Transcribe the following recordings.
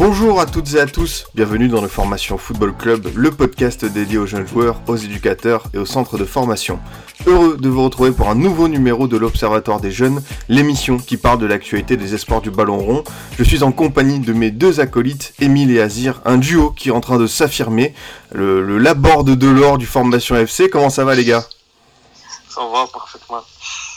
Bonjour à toutes et à tous, bienvenue dans le Formation Football Club, le podcast dédié aux jeunes joueurs, aux éducateurs et aux centres de formation. Heureux de vous retrouver pour un nouveau numéro de l'Observatoire des jeunes, l'émission qui parle de l'actualité des espoirs du ballon rond. Je suis en compagnie de mes deux acolytes, Émile et Azir, un duo qui est en train de s'affirmer, le, le Laborde de l'or du Formation FC. Comment ça va les gars? Ça va parfaitement.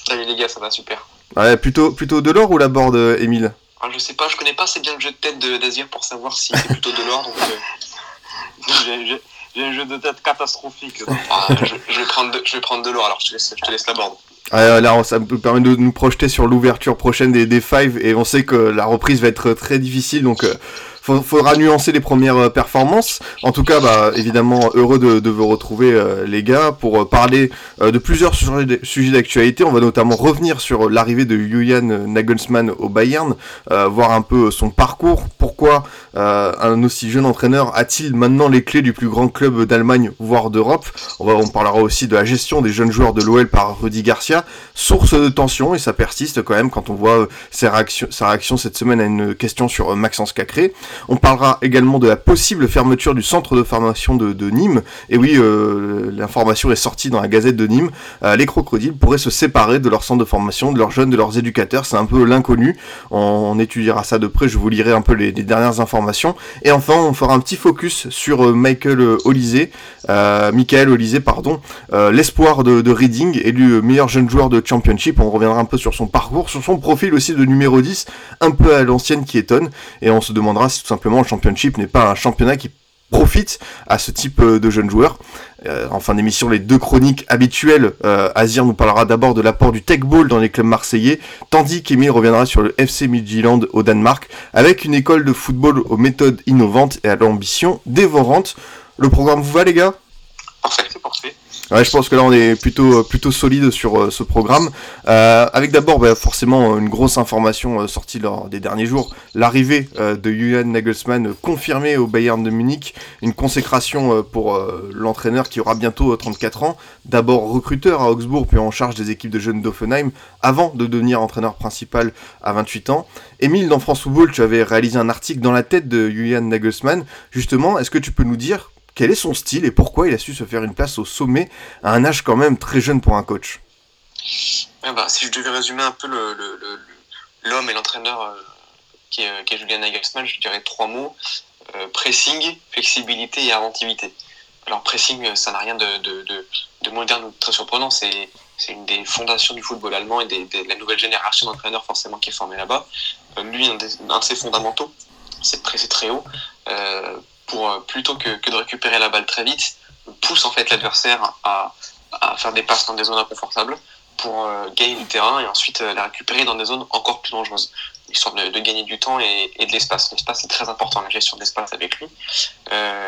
Salut les gars, ça va super. Ouais, plutôt, plutôt de l'or ou Laborde, euh, Émile? Alors, je sais pas, je connais pas assez bien le jeu de tête d'Azir pour savoir si c'est plutôt de l'or. Donc, euh, j'ai- un jeu de tête catastrophique. Ah, je, vais prendre de, de l'or, alors je te laisse, la board. Ouais, là, ça nous permet de nous projeter sur l'ouverture prochaine des, des Five et on sait que la reprise va être très difficile donc euh, faudra nuancer les premières euh, performances. En tout cas, bah, évidemment, heureux de, de vous retrouver euh, les gars pour euh, parler euh, de plusieurs sujets d'actualité. On va notamment revenir sur l'arrivée de Julian Nagelsmann au Bayern, euh, voir un peu son parcours, pourquoi euh, un aussi jeune entraîneur a-t-il maintenant les clés du plus grand club d'Allemagne, voire d'Europe? On, on parlera aussi de la gestion des jeunes joueurs de l'OL par Rudy Garcia source de tension et ça persiste quand même quand on voit euh, sa réaction cette semaine à une question sur euh, Maxence Cacré. On parlera également de la possible fermeture du centre de formation de, Nîmes. Et oui, euh, l'information est sortie dans la Gazette de Nîmes. Euh, les crocodiles pourraient se séparer de leur centre de formation, de leurs jeunes, de leurs éducateurs. C'est un peu l'inconnu. On, étudiera ça de près. Je vous lirai un peu les, dernières informations. Et enfin, on fera un petit focus sur euh, Michael Olysée, Michael Olysée, pardon, l'espoir de, de Reading, élu meilleur jeune joueur de Championship. On reviendra un peu sur son parcours, sur son profil aussi de numéro 10, un peu à l'ancienne qui étonne. Et on se demandera si tout simplement le Championship n'est pas un championnat qui profite à ce type euh, de jeunes joueurs. Euh, en fin d'émission, les deux chroniques habituelles. Euh, Azir nous parlera d'abord de l'apport du Tech Ball dans les clubs marseillais, tandis qu'Emile reviendra sur le FC Midtjylland au Danemark, avec une école de football aux méthodes innovantes et à l'ambition dévorante. Le programme vous va les gars? Parfait. Ouais, je pense que là on est plutôt euh, plutôt solide sur euh, ce programme. Euh, avec d'abord bah, forcément une grosse information sortie lors des derniers jours, l'arrivée de Julian Nagelsmann confirmée au Bayern de Munich, une consécration pour l'entraîneur qui aura bientôt euh, 34 ans, d'abord recruteur à Augsbourg puis en charge des équipes de jeunes d'Offenheim avant de devenir entraîneur principal à 28 ans. Émile dans France Football, tu avais réalisé un article dans la tête de Julian Nagelsmann. Justement, est-ce que tu peux nous dire quel est son style et pourquoi il a su se faire une place au sommet à un âge quand même très jeune pour un coach? Ouais, bah, si je devais résumer un peu l'homme et l'entraîneur euh, qui, est, Julian Nagelsmann, je dirais trois mots Euh, pressing, flexibilité et inventivité. Alors, pressing, euh, ça n'a rien de, de, de, de moderne ou de très surprenant. C'est une des fondations du football allemand et de la nouvelle génération d'entraîneurs, forcément, qui est formée là-bas. Lui, un, de ses fondamentaux, c'est de presser très haut. Pour euh, plutôt que, que de récupérer la balle très vite, pousse en fait l'adversaire à, à faire des passes dans des zones inconfortables pour euh, gagner du terrain et ensuite euh, la récupérer dans des zones encore plus dangereuses, histoire de, de gagner du temps et, et de l'espace. L'espace est très important, la gestion de l'espace avec lui.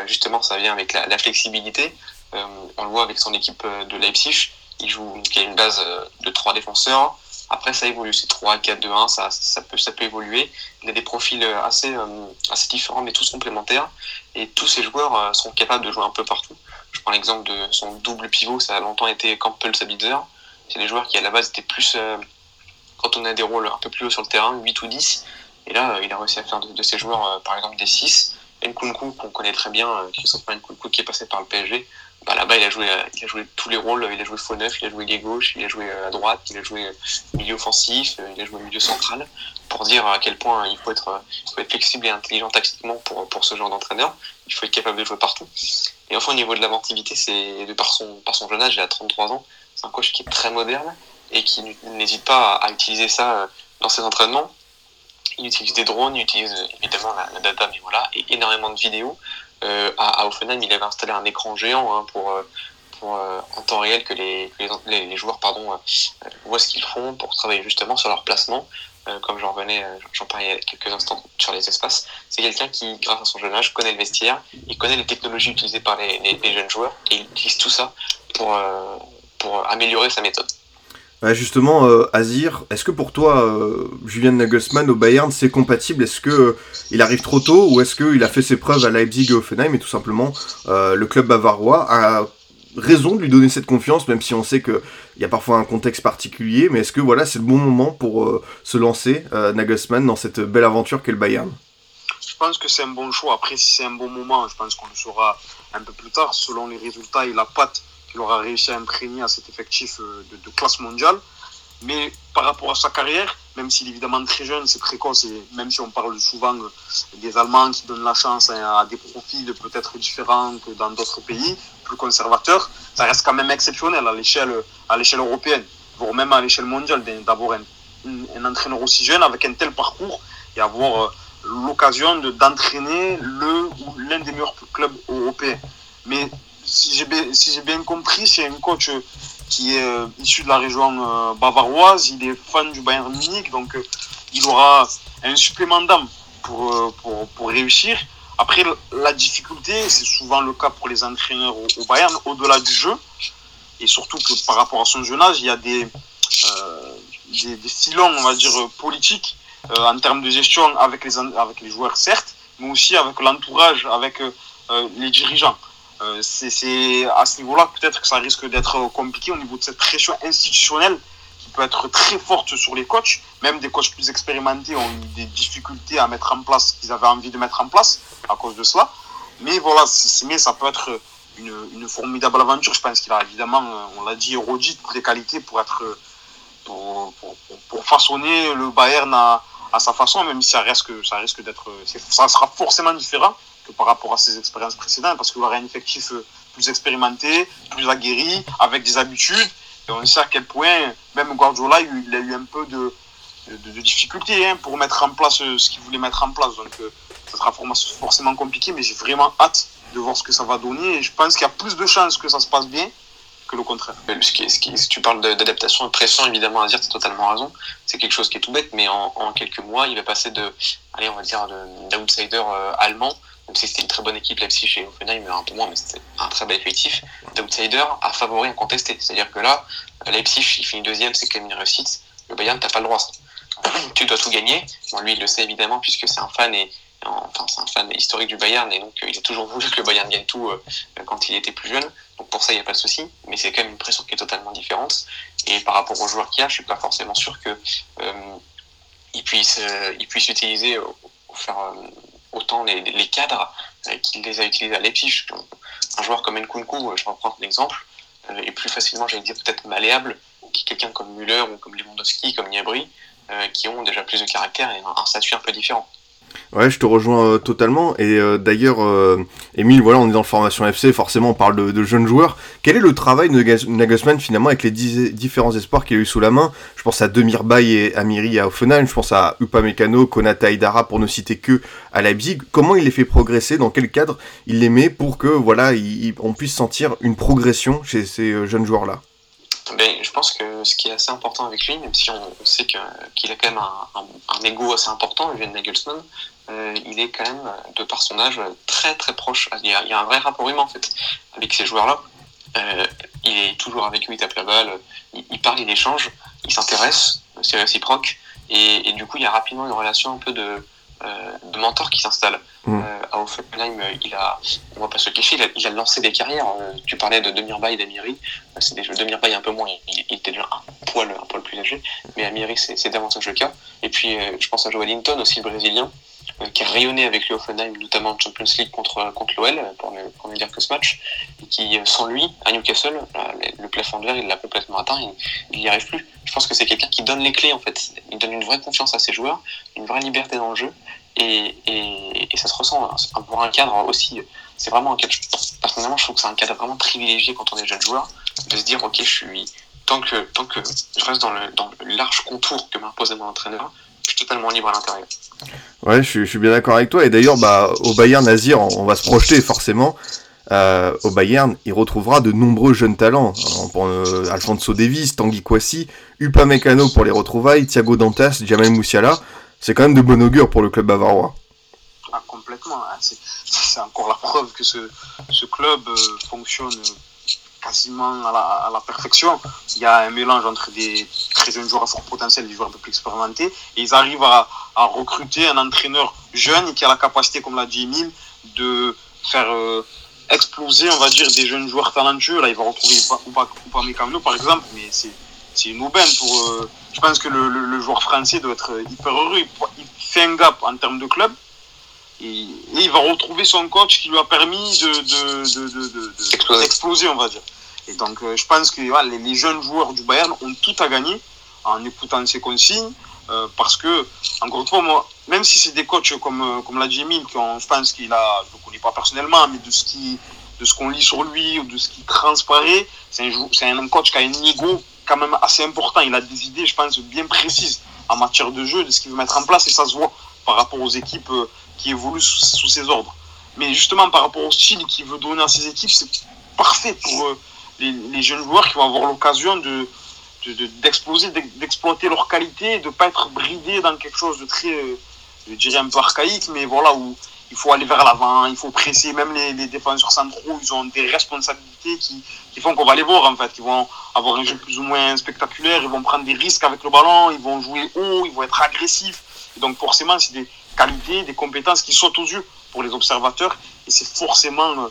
Justement, ça vient avec la, la flexibilité. On le voit avec son équipe de Leipzig, il joue y a une base de trois défenseurs. Après, ça évolue, c'est 3, 4, 2, 1, ça, ça, peut, ça peut évoluer. Il a des profils euh, assez, euh, assez différents, mais tous complémentaires. Et tous ces joueurs euh, sont capables de jouer un peu partout. Je prends l'exemple de son double pivot, ça a longtemps été Campbell Sabitzer. C'est des joueurs qui à la base étaient plus, quand on a des rôles un peu plus haut sur le terrain, 8 ou 10. Et là, il a réussi à faire de, de ces joueurs, par exemple, des 6. Nkunku, qu'on connaît très bien, Christophe Nkunku, qui est passé par le PSG. Bah, là-bas, il a, joué, euh, il a joué tous les rôles. Il a joué faux neuf, il a joué ailier gauche, il a joué euh, à droite, il a joué euh, milieu offensif, il a joué milieu central. Pour dire à quel point il faut être, flexible et intelligent tactiquement pour, pour ce genre d'entraîneur. Il faut être capable de jouer partout. Et enfin, au niveau de l'inventivité, c'est de par son, par son jeune âge, il a 33 ans. C'est un coach qui est très moderne et qui n'hésite pas à, utiliser ça dans ses entraînements. Il utilise des drones, il utilise évidemment la, la data, mais voilà, et énormément de vidéos. Euh, à, à Offenheim, il avait installé un écran géant hein, pour, euh, pour euh, en temps réel que les, que les, les, joueurs pardon, euh, voient ce qu'ils font pour travailler justement sur leur placement. Euh, comme j'en revenais, j'en parlais quelques instants sur les espaces, c'est quelqu'un qui, grâce à son jeune âge, connaît le vestiaire, il connaît les technologies utilisées par les, les, jeunes joueurs et il utilise tout ça pour, pour améliorer sa méthode. Justement, Azir, est-ce que pour toi, Julian Nagelsmann au Bayern, c'est compatible? Est-ce que il arrive trop tôt ou est-ce qu'il a fait ses preuves à Leipzig et Offenheim et tout simplement le club bavarois a raison de lui donner cette confiance, même si on sait qu'il y a parfois un contexte particulier, mais est-ce que voilà, c'est le bon moment pour euh, se lancer, euh, Nagelsmann, dans cette belle aventure qu'est le Bayern? Je pense que c'est un bon choix. Après, si c'est un bon moment, je pense qu'on le saura un peu plus tard, selon les résultats et la patte qu'il aura réussi à imprégner à cet effectif euh, de classe mondiale. Mais par rapport à sa carrière, même s'il est évidemment très jeune, c'est précoce, et même si on parle souvent des Allemands qui donnent la chance à des profils peut-être différents que dans d'autres pays, plus conservateurs, ça reste quand même exceptionnel à l'échelle, à l'échelle européenne, voire même à l'échelle mondiale, d'avoir un, un, entraîneur aussi jeune avec un tel parcours et avoir euh, l'occasion d'entraîner le l'un des meilleurs clubs européens. Mais si j'ai bien, si bien compris, c'est un coach qui est euh, issu de la région euh, bavaroise, il est fan du Bayern Munich, donc euh, il aura un supplément d'âme pour, pour, pour, réussir. Après, la difficulté, c'est souvent le cas pour les entraîneurs au, Bayern, au-delà du jeu, et surtout que par rapport à son jeune âge, il y a des, des, des, filons, on va dire, politiques en termes de gestion avec les, avec les joueurs, certes, mais aussi avec l'entourage, avec les dirigeants. Euh, c'est à ce niveau-là peut-être que ça risque d'être compliqué au niveau de cette pression institutionnelle qui peut être très forte sur les coachs. Même des coachs plus expérimentés ont eu des difficultés à mettre en place ce qu'ils avaient envie de mettre en place à cause de cela. Mais voilà, mais ça peut être une, formidable aventure. Je pense qu'il a évidemment, on l'a dit, érudit toutes les qualités pour être pour façonner le Bayern à, à, sa façon, même si ça risque, ça risque d'être, ça sera forcément différent par rapport à ses expériences précédentes, parce qu'il aurait un effectif euh, plus expérimenté, plus aguerri, avec des habitudes. Et on sait à quel point, même Guardiola, il a eu un peu de, difficultés hein, pour mettre en place euh, ce qu'il voulait mettre en place. Donc, euh, ça sera forcément compliqué, mais j'ai vraiment hâte de voir ce que ça va donner. Et je pense qu'il y a plus de chances que ça se passe bien que le contraire. Ce qui, si tu parles d'adaptation de pression, évidemment, à dire, tu as totalement raison. C'est quelque chose qui est tout bête, mais en, quelques mois, il va passer de, allez, on va dire, d'outsider allemand même si c'était une très bonne équipe Leipzig chez Offenheim, un peu moins, mais c'était un très bel effectif, d'outsider à favori incontesté. C'est-à-dire que là, Leipzig, il finit deuxième, c'est quand même une réussite. Le Bayern, t'as pas le droit. Tu dois tout gagner. Bon, lui, il le sait évidemment, puisque c'est un fan et enfin, c'est un fan historique du Bayern, et donc euh, il a toujours voulu que le Bayern gagne tout euh, quand il était plus jeune. Donc pour ça, il n'y a pas de souci. Mais c'est quand même une pression qui est totalement différente. Et par rapport aux joueurs qu'il y a, je suis pas forcément sûr que euh, il puisse, il puisse utiliser, faire autant les, cadres euh, qu'il les a utilisés à Leipzig. Un joueur comme Nkunku, euh, je reprends un exemple, euh, est plus facilement, j'allais dire, peut-être malléable que quelqu'un comme Müller ou comme Lewandowski, comme Niabri, qui ont déjà plus de caractère et un statut un peu différent. Ouais, je te rejoins euh, totalement. Et euh, d'ailleurs, euh, Emile, voilà, on est dans le formation FC, forcément on parle de, jeunes joueurs. Quel est le travail de Nagelsmann finalement avec les différents espoirs qu'il a eu sous la main? Je pense à Demir Bay et Amiri à Offenheim, je pense à Upamecano, Konata Idara pour ne citer que à Leipzig. Comment il les fait progresser? Dans quel cadre il les met pour que voilà, on puisse sentir une progression chez ces jeunes joueurs-là? Ben, je pense que ce qui est assez important avec lui, même si on, sait qu'il a quand même un, un, ego assez important, de Nagelsmann, euh, il est quand même, de par son âge, très très proche. Il y a, un vrai rapport humain en fait avec ces joueurs-là. Euh, il est toujours avec eux, il tape la balle, il, parle, il échange, il s'intéresse, c'est réciproque, et, du coup il y a rapidement une relation un peu de, de mentor qui s'installe. Mm. Euh, à Offenheim, il a, on va pas se cacher, il a, il a lancé des carrières. Euh, tu parlais de Demirbay et d'Amiri. C'est des Demirbay un peu moins, il, il, était déjà un poil, un poil plus âgé, mais Amiri c'est davantage le cas. Et puis je pense à Joe Linton aussi, le Brésilien, qui a rayonné avec le Offenheim, notamment en Champions League contre, contre l'OL, pour ne, pour ne dire que ce match, et qui, sans lui, à Newcastle, le plafond de verre, il l'a complètement atteint, il n'y arrive plus. Je pense que c'est quelqu'un qui donne les clés, en fait. Il donne une vraie confiance à ses joueurs, une vraie liberté dans le jeu, et, et, ça se ressent pour un cadre aussi. C'est vraiment un cadre, personnellement, je trouve que c'est un cadre vraiment privilégié quand on est jeune joueur, de se dire, ok, je suis, tant que, tant que je reste dans le, dans le large contour que m'impose mon entraîneur, suis totalement libre à l'intérieur. Ouais, je, je, suis bien d'accord avec toi. Et d'ailleurs, bah, au Bayern Nazir, on, on va se projeter forcément. Euh, au Bayern, il retrouvera de nombreux jeunes talents. Pour, euh, Alfonso Davis, Tanguy Kouassi, Upamecano pour les retrouvailles, Thiago Dantas, Jamel Moussiala. C'est quand même de bon augure pour le club bavarois. Ah, complètement. Hein. C'est encore la preuve que ce, ce club euh, fonctionne quasiment à la, à la, perfection. Il y a un mélange entre des très jeunes joueurs à fort potentiel et des joueurs un peu plus expérimentés. Et ils arrivent à, à recruter un entraîneur jeune qui a la capacité, comme l'a dit Emile, de faire euh, exploser, on va dire, des jeunes joueurs talentueux. Là, il va retrouver Upamecano, par exemple, mais c'est une aubaine pour. Euh, je pense que le, le, le, joueur français doit être hyper heureux. Il, il, fait un gap en termes de club. Et, et, il va retrouver son coach qui lui a permis de, de, de, d'exploser, on va dire. Et donc, euh, je pense que les, jeunes joueurs du Bayern ont tout à gagner en écoutant ces consignes. Euh, parce que, encore une fois, moi, même si c'est des coachs comme, euh, comme l'a dit Emile, je pense qu'il a, je ne le connais pas personnellement, mais de ce qui, de ce qu'on lit sur lui ou de ce qui transparaît, c'est un, un coach qui a un ego quand même assez important. Il a des idées, je pense, bien précises en matière de jeu, de ce qu'il veut mettre en place, et ça se voit par rapport aux équipes qui évoluent sous, sous ses ordres. Mais justement, par rapport au style qu'il veut donner à ses équipes, c'est parfait pour les, jeunes joueurs qui vont avoir l'occasion de, d'exploiter leur qualité, de ne pas être bridé dans quelque chose de très, je dirais un peu archaïque, mais voilà, où il faut aller vers l'avant, il faut presser, même les, défenseurs centraux, ils ont des responsabilités qui, qui font qu'on va les voir en fait, ils vont avoir un jeu plus ou moins spectaculaire, ils vont prendre des risques avec le ballon, ils vont jouer haut, ils vont être agressifs, et donc forcément c'est des qualités, des compétences qui sautent aux yeux pour les observateurs, et c'est forcément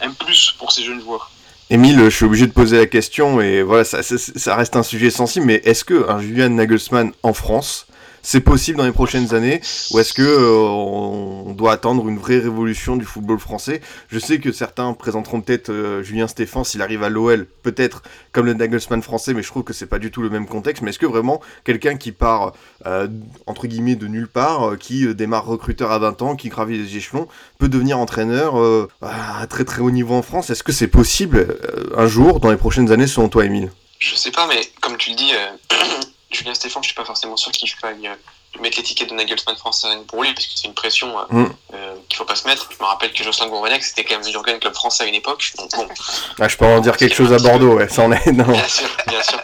un plus pour ces jeunes joueurs. Émile, je suis obligé de poser la question, et voilà, ça, reste un sujet sensible, mais est-ce que un Julian Nagelsmann en France, c'est possible dans les prochaines années, ou est-ce que euh, on doit attendre une vraie révolution du football français? Je sais que certains présenteront peut-être euh, Julien Stéphan s'il arrive à l'OL, peut-être comme le Nagelsmann français, mais je trouve que c'est pas du tout le même contexte. Mais est-ce que vraiment quelqu'un qui part euh, entre guillemets de nulle part, qui démarre recruteur à 20 ans, qui gravit les échelons, peut devenir entraîneur à très très haut niveau en France? Est-ce que c'est possible un jour, dans les prochaines années, selon toi, Émile? Je sais pas, mais comme tu le dis. Julien Stéphane, je suis pas forcément sûr qu'il faille euh, mettre l'étiquette de Nagelsmann français pour lui, parce que c'est une pression euh, mm. euh, qu'il faut pas se mettre. Je me rappelle que Jocelyn Gourvenec, c'était quand même Jurgen Club français à une époque. Donc, bon, ah, je peux en dire quelque chose à Bordeaux, ouais, ça en est. Non. Bien sûr, bien sûr.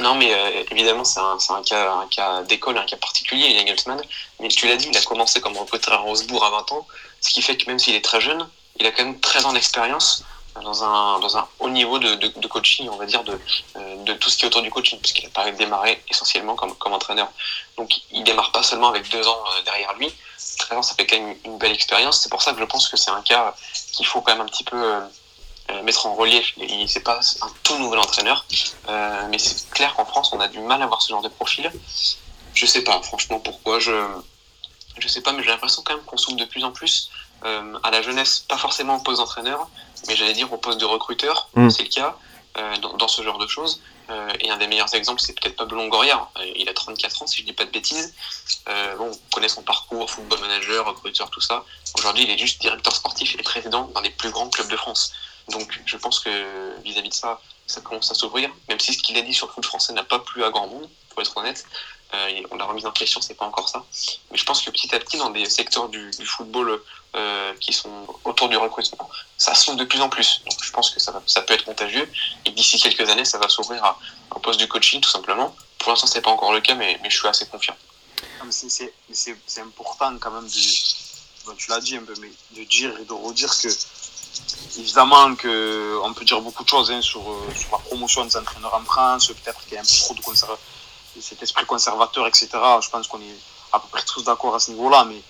Non, mais euh, évidemment, c'est un, un, cas, un cas d'école, un cas particulier, Nagelsmann. Mais tu l'as dit, il a commencé comme recruteur à Rosebourg à 20 ans, ce qui fait que même s'il est très jeune, il a quand même 13 ans d'expérience dans un, dans un haut niveau de, de, coaching, on va dire, de, euh, de tout ce qui est autour du coaching, puisqu'il a pas démarré essentiellement comme, comme entraîneur. Donc il démarre pas seulement avec deux ans euh, derrière lui. 13 ans, ça fait quand même une belle expérience. C'est pour ça que je pense que c'est un cas qu'il faut quand même un petit peu euh, mettre en relief. C'est pas un tout nouvel entraîneur, mais c'est clair qu'en France, on a du mal à voir ce genre de profil. Je sais pas, franchement, pourquoi. Je, je sais pas, mais j'ai l'impression quand même qu'on s'ouvre de plus en plus à la jeunesse, pas forcément au poste d'entraîneur, mais j'allais dire au poste de recruteur, mmh. c'est le cas, euh, dans, dans, ce genre de choses. Euh, et un des meilleurs exemples, c'est peut-être Pablo Longoria. il a 34 ans, si je dis pas de bêtises. bon, on connaît son parcours, football manager, recruteur, tout ça. Aujourd'hui, il est juste directeur sportif et président dans les plus grands clubs de France. Donc, je pense que vis-à-vis -vis de ça, ça commence à s'ouvrir, même si ce qu'il a dit sur le foot français n'a pas plu à grand monde, pour être honnête. Euh, on l'a remise en question, c'est pas encore ça. Mais je pense que petit à petit, dans des secteurs du, football euh, qui sont autour du recrutement, ça s'ouvre de plus en plus. Donc je pense que ça, ça peut être contagieux et d'ici quelques années, ça va s'ouvrir à un poste du coaching tout simplement. Pour l'instant, c'est pas encore le cas, mais, je suis assez confiant. C'est important quand même de, tu l'as dit un peu, mais de dire et de redire que évidemment que on peut dire beaucoup de choses hein, sur, sur la promotion des entraîneurs en France, peut-être qu'il y a un peu trop de conservateurs cet esprit conservateur, etc. Je pense qu'on est à peu près tous d'accord à ce niveau-là, mais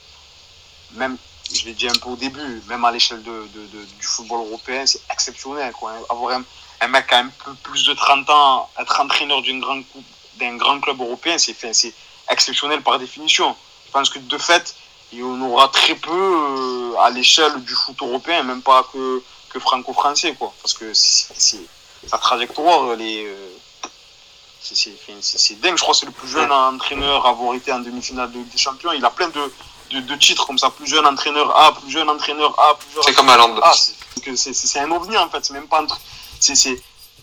même, je l'ai dit un peu au début, même à l'échelle de, du football européen, c'est exceptionnel. Avoir un, un, mec à un peu plus de 30 ans, être entraîneur d'un grand, club européen, c'est exceptionnel par définition. Je pense que de fait, il y en aura très peu euh, à l'échelle du foot européen, même pas que, que franco-français, quoi. Parce que sa trajectoire, elle est, euh, c'est dingue. Je crois que c'est le plus jeune entraîneur à avoir été en demi-finale de des Champions. Il a plein de, de, de, titres comme ça. Plus jeune entraîneur A, plus jeune entraîneur A, plus jeune. C'est comme Hollande. C'est un ovni en fait. C'est même pas un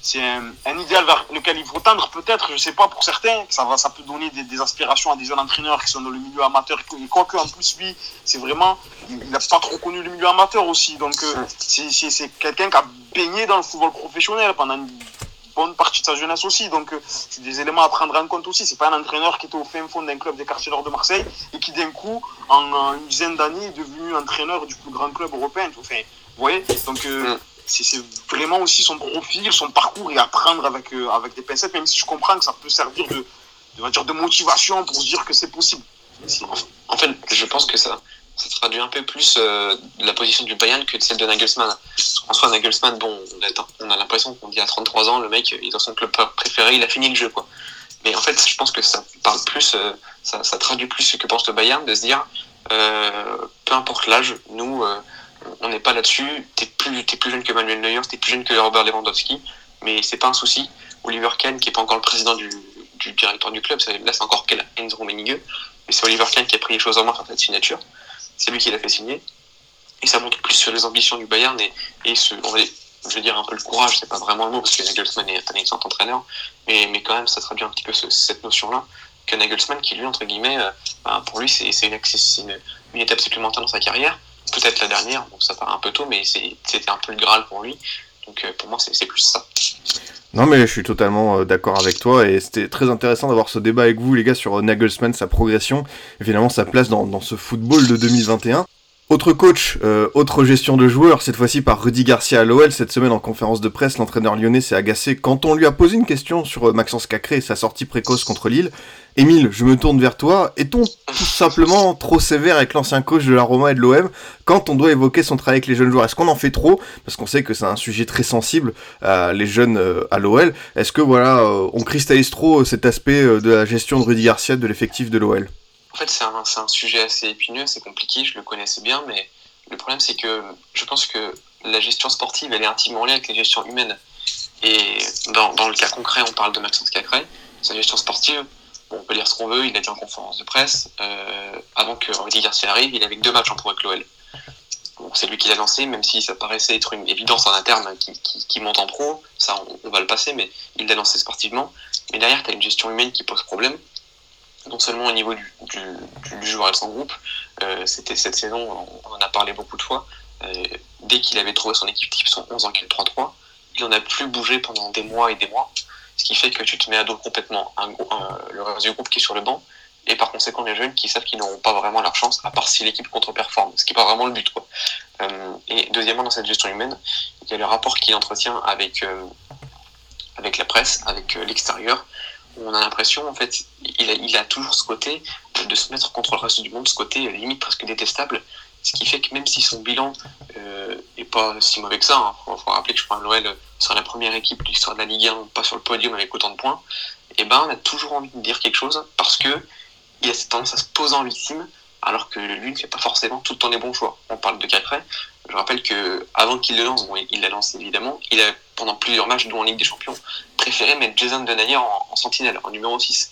c'est un, un, idéal vers lequel il faut tendre peut-être, je sais pas pour certains, ça va, ça peut donner des, des, aspirations à des jeunes entraîneurs qui sont dans le milieu amateur. Et quoique en plus lui, c'est vraiment, il n'a pas trop connu le milieu amateur aussi, donc euh, c'est quelqu'un qui a baigné dans le football professionnel pendant une bonne partie de sa jeunesse aussi. Donc, euh, c'est des éléments à prendre en compte aussi. C'est pas un entraîneur qui était au fin fond d'un club des quartiers nord de Marseille et qui, d'un coup, en, une dizaine d'années, est devenu entraîneur du plus grand club européen. Enfin, vous voyez Donc, euh, c'est vraiment aussi son profil, son parcours et apprendre avec, euh, avec des pincettes, même si je comprends que ça peut servir de, de, de motivation pour se dire que c'est possible. En fait, je pense que ça, ça traduit un peu plus euh, la position du Bayern que celle de Nagelsmann. En soi, Nagelsmann, bon, on a, l'impression qu'on dit à 33 ans, le mec, est dans son club préféré, il a fini le jeu, quoi. Mais en fait, je pense que ça parle plus, euh, ça, traduit plus ce que pense le Bayern, de se dire, peu importe l'âge, nous, on n'est pas là-dessus. T'es plus, jeune que Manuel Neuer, t'es plus jeune que Robert Lewandowski, mais c'est pas un souci. Oliver Kahn, qui est pas encore le président du, directeur du club, là c'est encore Enzo Rummenigge, mais c'est Oliver Kahn qui a pris les choses en main sur cette signature. C'est lui qui l'a fait signer. Et ça montre plus sur les ambitions du Bayern et, et ce, je veux dire un peu le courage, c'est pas vraiment le mot parce que Nagelsmann est un excellent entraîneur, mais, mais quand même ça traduit un petit peu cette notion-là que Nagelsmann qui lui entre guillemets, euh, ben, pour lui c'est une, une, une étape supplémentaire dans sa carrière peut-être la dernière, donc ça paraît un peu tôt, mais c'était un peu le Graal pour lui. Donc euh, pour moi, c'est plus ça. Non, mais je suis totalement euh, d'accord avec toi et c'était très intéressant d'avoir ce débat avec vous, les gars, sur Nagelsmann, sa progression, et finalement sa place dans, dans ce football de 2021. Autre coach, euh, autre gestion de joueurs, cette fois-ci par Rudy Garcia à l'OL. Cette semaine en conférence de presse, l'entraîneur lyonnais s'est agacé quand on lui a posé une question sur euh, Maxence Cacré et sa sortie précoce contre Lille. Émile, je me tourne vers toi. Est-on tout simplement trop sévère avec l'ancien coach de la Roma et de l'OM quand on doit évoquer son travail avec les jeunes joueurs? Est-ce qu'on en fait trop? Parce qu'on sait que c'est un sujet très sensible, euh, les jeunes à l'OL. Est-ce que voilà, on cristallise trop cet aspect de la gestion de Rudy Garcia de l'effectif de l'OL en fait, c'est un, sujet assez épineux, c'est compliqué, je le connaissais bien, mais le problème, c'est que je pense que la gestion sportive, elle est intimement liée avec la gestion humaine. Et dans, le cas concret, on parle de Maxence Cacré, sa gestion sportive, bon, on peut dire ce qu'on veut, il a dit en conférence de presse, euh, avant que Rudy Garcia arrive, il avait deux matchs en pro avec l'OL. C'est lui qui l'a lancé, même si ça paraissait être une évidence en interne qui monte en pro, ça on, on, va le passer, mais il l'a lancé sportivement. Mais derrière, tu as une gestion humaine qui pose problème non seulement au niveau du, du, du joueur et de son groupe, euh, c'était cette saison, on, en a parlé beaucoup de fois, euh, dès qu'il avait trouvé son équipe type, son 11 en 4-3-3, il n'en a plus bougé pendant des mois et des mois, ce qui fait que tu te mets à dos complètement un, un, le reste du groupe qui est sur le banc, et par conséquent les jeunes qui savent qu'ils n'auront pas vraiment leur chance, à part si l'équipe contre-performe, ce qui n'est pas vraiment le but. Quoi. Euh, et deuxièmement, dans cette gestion humaine, il y a le rapport qu'il entretient avec, euh, avec la presse, avec euh, l'extérieur, on a l'impression, en fait, il a, il a, toujours ce côté de se mettre contre le reste du monde, ce côté limite presque détestable, ce qui fait que même si son bilan euh, est pas si mauvais que ça, hein, faut, faut, rappeler que je prends l'OL sur la première équipe de l'histoire de la Ligue 1, pas sur le podium avec autant de points, et eh ben on a toujours envie de dire quelque chose parce que il a cette tendance à se poser en victime, alors que lui ne fait pas forcément tout le temps les bons choix. On parle de Cacré, je rappelle que avant qu'il le lance, bon, il l'a lancé évidemment, il a pendant plusieurs matchs, dont en Ligue des Champions, préféré mettre Jason Denayer en, en sentinelle, en numéro 6.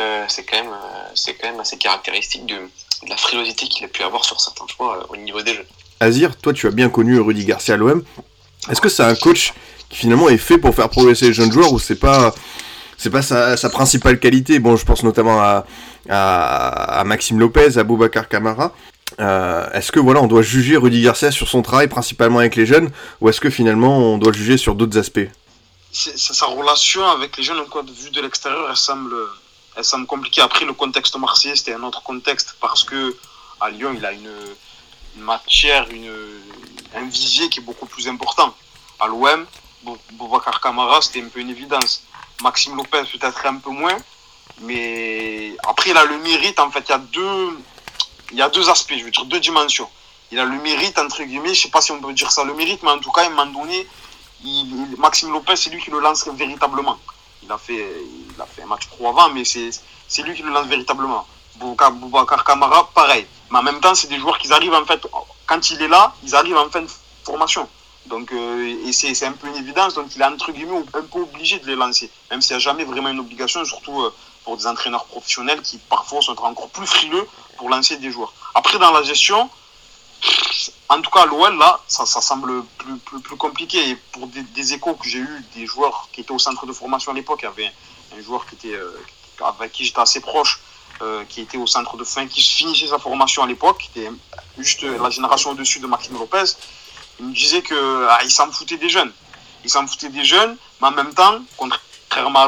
Euh, c'est quand, même, euh, c'est quand même assez caractéristique de, de la frilosité qu'il a pu avoir sur certains choix euh, au niveau des jeux. Azir, toi tu as bien connu Rudy Garcia à l'OM. Est-ce que c'est un coach qui finalement est fait pour faire progresser les jeunes joueurs ou c'est pas c'est pas sa, sa, principale qualité? Bon, je pense notamment à, à, Maxime Lopez, à Boubacar Camara. Euh, est-ce que voilà, on doit juger Rudy Garcia sur son travail principalement avec les jeunes, ou est-ce que finalement on doit le juger sur d'autres aspects? Sa relation avec les jeunes, encore vu de l'extérieur, elle semble, elle semble compliquée. Après, le contexte marseillais, c'était un autre contexte parce que à Lyon, il a une, une matière, une, un visier qui est beaucoup plus important. À l'OM, Boubacar Camara, c'était un peu une évidence. Maxime Lopez, peut-être un peu moins, mais après, il a le mérite. En fait, il y a deux il y a deux aspects, je veux dire deux dimensions. Il a le mérite, entre guillemets, je sais pas si on peut dire ça le mérite, mais en tout cas, à un moment donné, Maxime Lopez, c'est lui qui le lance véritablement. Il a fait, il a fait un match pro avant, mais c'est lui qui le lance véritablement. Boubacar Kamara, pareil. Mais en même temps, c'est des joueurs qui arrivent en fait, quand il est là, ils arrivent en fin de formation. Donc, euh, et c'est un peu une évidence, donc il est entre guillemets un peu obligé de les lancer, même s'il n'y a jamais vraiment une obligation, surtout euh, pour des entraîneurs professionnels qui parfois sont encore plus frileux pour lancer des joueurs. Après, dans la gestion, en tout cas, l'OL, là, ça, ça, semble plus, plus, compliqué. Et pour des, échos que j'ai eu des joueurs qui étaient au centre de formation à l'époque, il y avait un joueur qui était, euh, avec qui j'étais assez proche, euh, qui était au centre de fin, qui finissait sa formation à l'époque, qui était juste la génération au-dessus de Maxime Lopez. Il me disait qu'il ah, s'en foutait des jeunes. Il s'en foutait des jeunes, mais en même temps, contrairement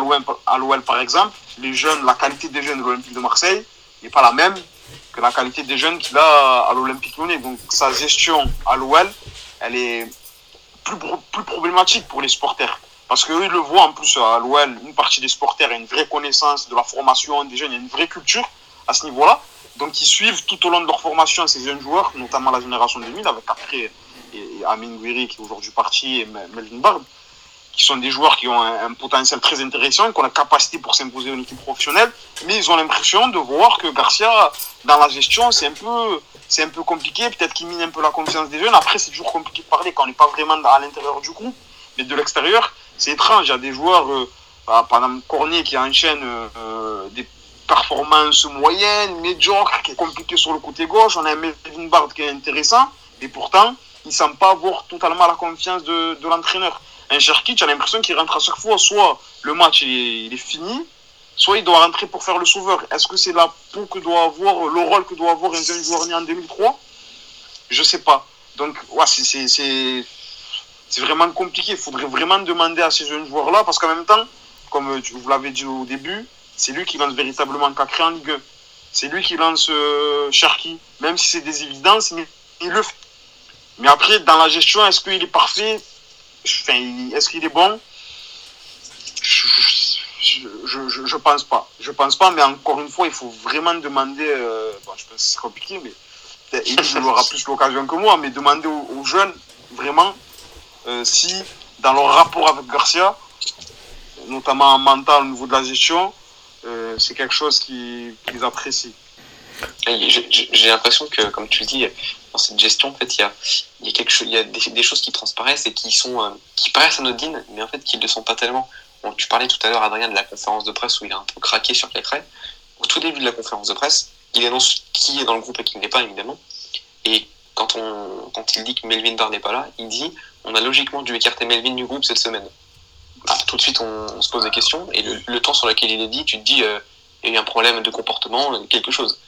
à l'OL par exemple, les jeunes, la qualité des jeunes de l'Olympique de Marseille n'est pas la même que la qualité des jeunes qu'il a à l'Olympique Lyonnais. Donc sa gestion à l'OL, elle est plus, plus problématique pour les supporters. Parce qu'eux, ils le voient en plus à l'OL, une partie des supporters a une vraie connaissance de la formation des jeunes, il y a une vraie culture à ce niveau-là. Donc ils suivent tout au long de leur formation ces jeunes joueurs, notamment la génération 2000, avec après Amin Gouiri qui est aujourd'hui parti et Melvin Bard, qui sont des joueurs qui ont un, potentiel très intéressant, qui ont la capacité pour s'imposer une équipe professionnelle, mais ils ont l'impression de voir que Garcia, dans la gestion, c'est un peu, c'est un peu compliqué, peut-être qu'il mine un peu la confiance des jeunes. Après, c'est toujours compliqué de parler quand on n'est pas vraiment à l'intérieur du groupe, mais de l'extérieur, c'est étrange. Il y a des joueurs, euh, bah, par exemple Cornier qui enchaîne euh, des performances moyennes, médiocres, qui est compliqué sur le côté gauche. On a un Melvin Bard qui est intéressant, et pourtant, il ne semble pas avoir totalement la confiance de, de l'entraîneur. Un Cherki, tu as l'impression qu'il rentre à chaque fois, soit le match il est, fini, soit il doit rentrer pour faire le sauveur. Est-ce que c'est la peau que doit avoir, le rôle que doit avoir un jeune joueur né en 2003 Je sais pas. Donc, ouais, c'est vraiment compliqué. Il faudrait vraiment demander à ces jeunes joueurs-là, parce qu'en même temps, comme vous l'avez dit au début, c'est lui qui lance véritablement Cacré en Ligue 1. C'est lui qui lance euh, Cherki, même si c'est des évidences, mais il le fait. Mais après, dans la gestion, est-ce qu'il est parfait? Est-ce qu'il est bon? Je, je, pense pas. Je pense pas, mais encore une fois, il faut vraiment demander. Euh, bon, je pense que c'est compliqué, mais il aura plus l'occasion que moi, mais demander aux, jeunes vraiment euh, si, dans leur rapport avec Garcia, notamment en mental au niveau de la gestion, euh, c'est quelque chose qu'ils apprécient. J'ai l'impression que, comme tu le dis, dans cette gestion, en fait, il y a, quelque y a des, choses qui transparaissent et qui, sont, euh, qui paraissent anodines, mais en fait, qui ne le sont pas tellement. Bon, tu parlais tout à l'heure, Adrien, de la conférence de presse où il a un peu craqué sur Cacré. Au tout début de la conférence de presse, il annonce qui est dans le groupe et qui n'est pas, évidemment. Et quand, on, quand il dit que Melvin Barr n'est pas là, il dit on a logiquement dû écarter Melvin du groupe cette semaine. Bah, tout de suite, on, se pose des questions. Et le, temps sur lequel il est dit, tu te dis euh, il y a eu un problème de comportement, quelque chose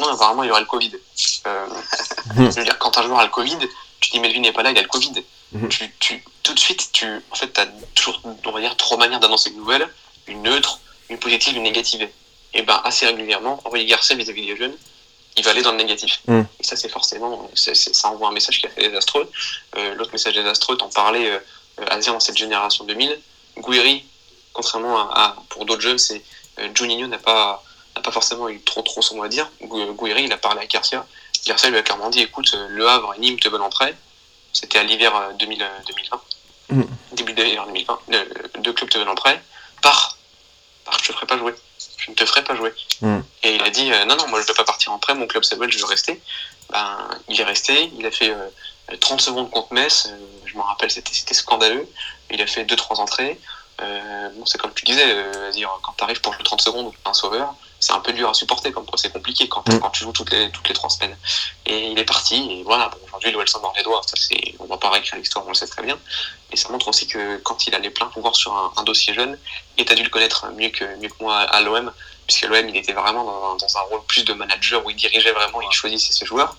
non, apparemment, il y aurait le Covid. Euh, je veux dire, quand un joueur a le Covid, tu dis Melvin n'est pas là, il a le Covid. Mhm. Tu, tu, tout de suite, tu en fait, as toujours, on va dire, trois manières d'annoncer une nouvelle une neutre, une positive, une négative. Et ben assez régulièrement, Henri Garcia vis-à-vis des jeunes, il va aller dans le négatif. Mhm. Et ça, c'est forcément, ça envoie un message qui a fait désastreux. Euh, L'autre message désastreux, t'en parlais, euh, Asia dans cette génération 2000. Gouiri, contrairement à, pour d'autres jeunes, c'est euh, Juninho n'a pas pas forcément eu trop trop son mot à dire. Gouiri, il a parlé à Garcia. Garcia lui a clairement dit écoute, Le Havre et Nîmes te veulent entrer. C'était à l'hiver 2020. Euh, mm. Début de l'hiver 2020. Deux clubs te veulent entrer. Pars. Pars, je te ferai pas jouer. Je ne te ferai pas jouer. Mm. Et il a dit euh, non, non, moi je ne veux pas partir en prêt, mon club s'appelle, je veux rester. Ben, il est resté, il a fait 30 euh, secondes contre Metz, je me rappelle, c'était scandaleux. Il a fait 2-3 entrées. bon, c'est comme tu disais, dire, quand tu arrives pour jouer 30 secondes, un sauveur, c'est un peu dur à supporter comme quoi c'est compliqué quand, mm. quand tu joues toutes les, toutes les trois semaines. Et il est parti, et voilà, bon, aujourd'hui l'OL s'en mord les doigts, ça, c'est, on va pas réécrire l'histoire, on le sait très bien, mais ça montre aussi que quand il a les pleins pouvoirs sur un, dossier jeune, et tu as dû le connaître mieux que, mieux que moi à l'OM, puisque l'OM il était vraiment dans, dans, un rôle plus de manager où il dirigeait vraiment, il choisissait ses joueurs,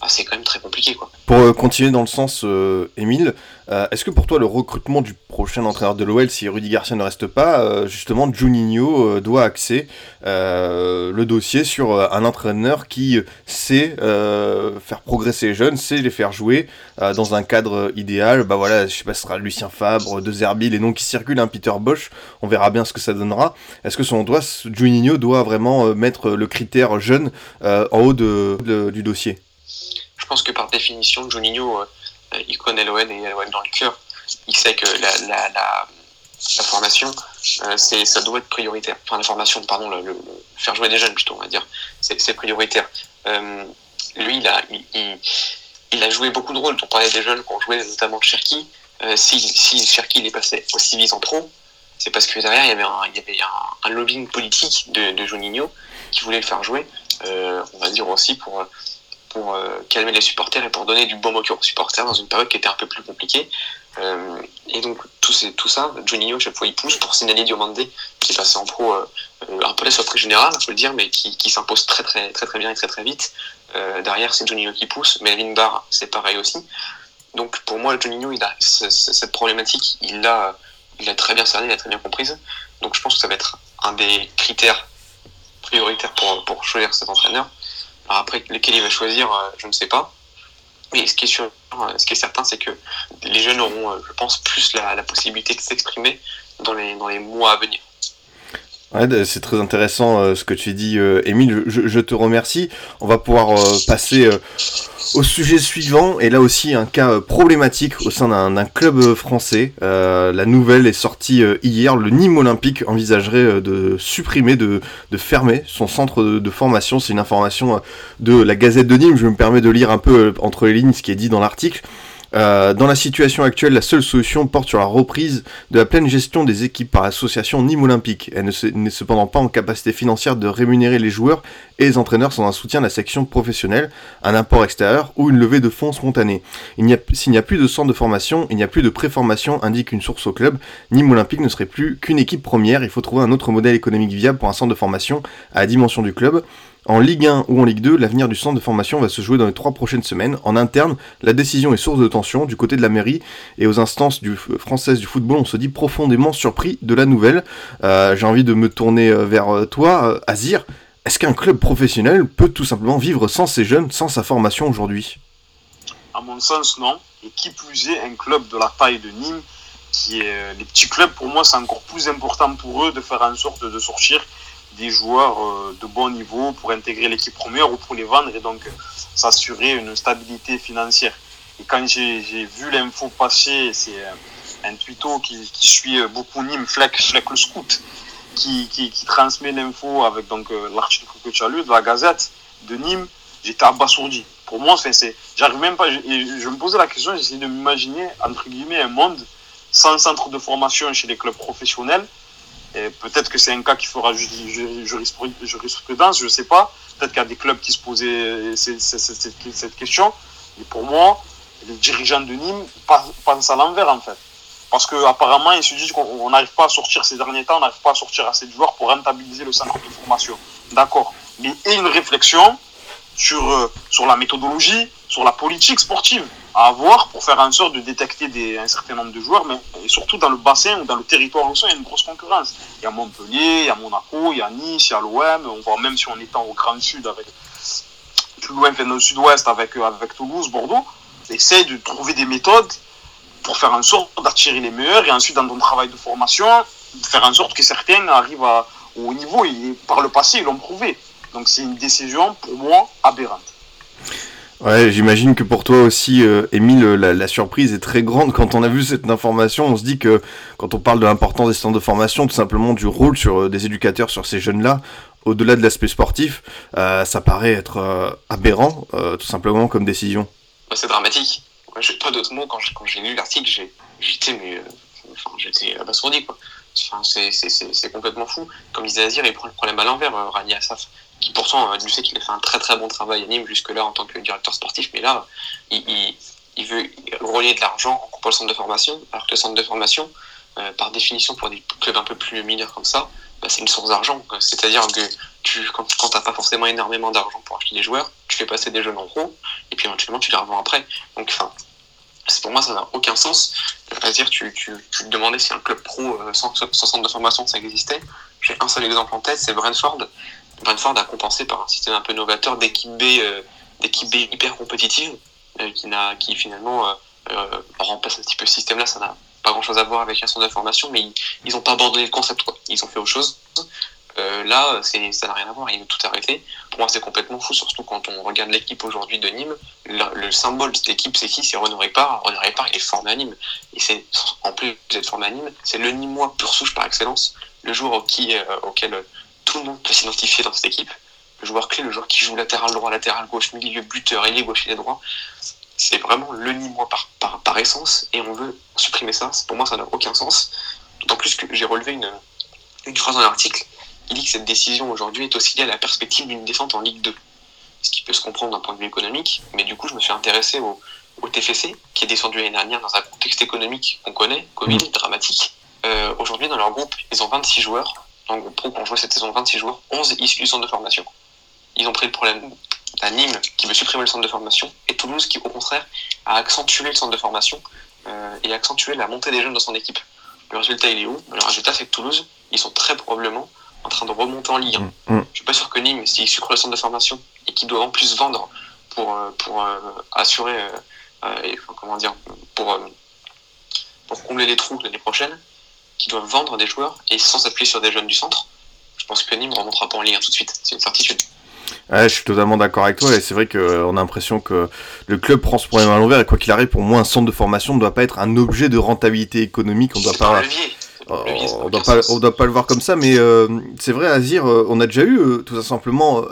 bah, c'est quand même très compliqué. Quoi. Pour euh, continuer dans le sens, euh, Émile, euh, est-ce que pour toi le recrutement du prochain entraîneur de l'OL, si Rudy Garcia ne reste pas, justement Juninho doit axer le dossier sur un entraîneur qui sait faire progresser les jeunes, sait les faire jouer dans un cadre idéal? Bah voilà, je sais pas, ce sera Lucien Fabre, De Zerbi, les noms qui circulent, un Peter Bosch, on verra bien ce que ça donnera. Est-ce que selon toi, Juninho doit vraiment mettre le critère jeune en haut du dossier? Je pense que par définition, Juninho, euh, il connaît l'OL et l'OL dans le cœur. Il sait que la, formation, euh, ça doit être prioritaire. Enfin, la formation, pardon, le, faire jouer des jeunes plutôt, on va dire. C'est, prioritaire. Euh, lui, il a, il, joué beaucoup de rôles. On parlait des jeunes qui ont joué, notamment Cherki. si, si Cherki est passé aussi vite en trop, c'est parce que derrière, il y avait un, il y avait un, lobbying politique de, de Juninho qui voulait le faire jouer. on va dire aussi pour pour euh, calmer les supporters et pour donner du bon moqueur aux supporters dans une période qui était un peu plus compliquée. Euh, et donc tout, tout ça, Juninho, chaque fois il pousse pour signaler Diomande, qui est passé en pro euh, un peu la surprise générale, il faut le dire, mais qui, qui s'impose très très très très bien et très très vite. derrière, c'est Juninho qui pousse, Melvin Barr, c'est pareil aussi. Donc pour moi, Juninho, il a cette problématique, il l'a il a très bien cerné, il a très bien comprise. Donc je pense que ça va être un des critères prioritaires pour, pour choisir cet entraîneur après, lesquels il va choisir, euh, je ne sais pas. Mais ce qui est sûr, ce qui est certain, c'est que les jeunes auront, je pense, plus la, la possibilité de s'exprimer dans les mois à venir. Ouais, c'est très intéressant euh, ce que tu dis, euh, Émile. Je, te remercie. On va pouvoir euh, passer euh, au sujet suivant. Et là aussi, un cas problématique au sein d'un club français. la nouvelle est sortie hier. Le Nîmes Olympique envisagerait de supprimer, de, de, fermer son centre de formation. C'est une information de la Gazette de Nîmes. Je me permets de lire un peu entre les lignes ce qui est dit dans l'article. Euh, dans la situation actuelle, la seule solution porte sur la reprise de la pleine gestion des équipes par l'association Nîmes Olympique. Elle n'est cependant pas en capacité financière de rémunérer les joueurs et les entraîneurs sans un soutien de la section professionnelle, un apport extérieur ou une levée de fonds spontanée. S'il n'y a, a, plus de centre de formation, il n'y a plus de préformation, indique une source au club. Nîmes Olympique ne serait plus qu'une équipe première. Il faut trouver un autre modèle économique viable pour un centre de formation à la dimension du club. En Ligue 1 ou en Ligue 2, l'avenir du centre de formation va se jouer dans les trois prochaines semaines. En interne, la décision est source de tension du côté de la mairie et aux instances du, françaises du football, on se dit profondément surpris de la nouvelle. Euh, J'ai envie de me tourner euh, vers euh, toi, Azir. Est-ce qu'un club professionnel peut tout simplement vivre sans ses jeunes, sans sa formation aujourd'hui? À mon sens, non. Et qui plus est, un club de la taille de Nîmes, qui est les petits clubs, pour moi, c'est encore plus important pour eux de faire en sorte de sortir des joueurs euh, de bon niveau pour intégrer l'équipe première ou pour les vendre et donc s'assurer une stabilité financière. Et quand j'ai vu l'info passer, c'est un tuito qui, suit beaucoup Nîmes, Fleck, Fleck le scout, qui, transmet l'info avec euh, l'article que tu as lu de la Gazette de Nîmes, j'étais abasourdi. Pour moi, c'est, j'arrive même pas, je me posais la question, j'essayais de m'imaginer, entre guillemets, un monde sans centre de formation chez les clubs professionnels, Peut-être que c'est un cas qui fera jurisprudence, je ne sais pas. Peut-être qu'il y a des clubs qui se posaient cette question. Mais pour moi, les dirigeants de Nîmes pensent à l'envers en fait. Parce qu'apparemment, ils se disent qu'on n'arrive pas à sortir ces derniers temps, on n'arrive pas à sortir assez de joueurs pour rentabiliser le centre de formation. D'accord. Mais et une réflexion sur, euh, sur la méthodologie, sur la politique sportive avoir pour faire en sorte de détecter des, un certain nombre de joueurs, mais surtout dans le bassin ou dans le territoire où il y a une grosse concurrence. Il y a Montpellier, il y a Monaco, il y a Nice, il y a l'OM, on voit même si on est au Grand Sud, avec plus loin dans le sud-ouest avec, avec Toulouse, Bordeaux, essaye de trouver des méthodes pour faire en sorte d'attirer les meilleurs et ensuite dans ton travail de formation, faire en sorte que certains arrivent au niveau et par le passé ils l'ont prouvé. Donc c'est une décision pour moi aberrante. Ouais, j'imagine que pour toi aussi, euh, Émile, la, la, surprise est très grande quand on a vu cette information. On se dit que quand on parle de l'importance des centres de formation, tout simplement du rôle sur euh, des éducateurs sur ces jeunes-là, au-delà de l'aspect sportif, euh, ça paraît être euh, aberrant, tout simplement comme décision. C'est dramatique. Moi, j'ai pas d'autres mots quand j'ai lu l'article, j'étais mais enfin, j'étais abasourdi quoi. Enfin, c'est complètement fou. Comme disait Azir, il prend le problème à l'envers, Rani Assaf, qui pourtant, euh, je sais qu'il a fait un très très bon travail à Nîmes jusque-là en tant que directeur sportif, mais là, il, veut relier de l'argent en coupant le centre de formation, alors que le centre de formation, euh, par définition, pour des clubs un peu plus mineurs comme ça, bah, c'est une source d'argent. C'est-à-dire que tu, quand, quand tu n'as pas forcément énormément d'argent pour acheter des joueurs, tu fais passer des jeunes en pro, et puis éventuellement tu les revends après. Donc, enfin, pour moi, ça n'a aucun sens. C'est-à-dire, tu, tu, tu, te demandais si un club pro sans, sans centre de formation, ça existait. J'ai un seul exemple en tête, c'est Brentford. Brentford a compensé par un système un peu novateur d'équipe B, euh, d'équipe B hyper compétitive, euh, qui, n'a, qui finalement euh, remplace un petit peu ce système-là. Ça n'a pas grand-chose à voir avec un centre de formation, mais ils n'ont pas abandonné le concept. Quoi. Ils ont fait autre chose. Euh, là, c'est, ça n'a rien à voir, ils ont tout arrêté. Pour moi, c'est complètement fou, surtout quand on regarde l'équipe aujourd'hui de Nîmes. Le, le symbole de cette équipe, c'est qui? C'est Renaud Répard. Renaud Répard, il est formé à Nîmes. Et c'est, en plus d'être formé à Nîmes, c'est le Nîmois pur souche par excellence, le joueur qui, euh, auquel tout le monde peut s'identifier dans cette équipe. Le joueur clé, le joueur qui joue latéral droit, latéral gauche, milieu, buteur, ailier gauche, ailier droit. C'est vraiment le Nîmois par, par, par essence, et on veut supprimer ça. Pour moi, ça n'a aucun sens. D'autant plus que j'ai relevé une, une phrase dans l'article il dit que cette décision aujourd'hui est aussi liée à la perspective d'une descente en Ligue 2. Ce qui peut se comprendre d'un point de vue économique, mais du coup, je me suis intéressé au, au TFC, qui est descendu l'année dernière dans un contexte économique qu'on connaît, Covid, mmh. dramatique. Euh, aujourd'hui, dans leur groupe, ils ont 26 joueurs. Groupe pro, qu'on joué cette saison, 26 joueurs, 11 issus du centre de formation. Ils ont pris le problème à Nîmes, qui veut supprimer le centre de formation, et Toulouse, qui, au contraire, a accentué le centre de formation euh, et accentué la montée des jeunes dans son équipe. Le résultat, il est où? Le résultat, c'est que Toulouse, ils sont très probablement en train de remonter en Ligue 1. Mmh. Je suis pas sûr que Nîmes, s'ils sucrent le centre de formation et qu'ils doivent en plus vendre pour, pour assurer, et, comment dire, pour, pour combler les trous l'année prochaine, qui doivent vendre des joueurs et sans s'appuyer sur des jeunes du centre. Je pense que Nîmes ne remontera pas en Ligue 1 tout de suite, c'est une certitude. Ouais, je suis totalement d'accord avec toi et c'est vrai qu'on a l'impression que le club prend ce problème à l'envers et quoi qu'il arrive, pour moi, un centre de formation ne doit pas être un objet de rentabilité économique. On doit pas. on doit pas, on doit pas le voir comme ça, mais euh, c'est vrai, Azir, euh, on a déjà eu euh, tout simplement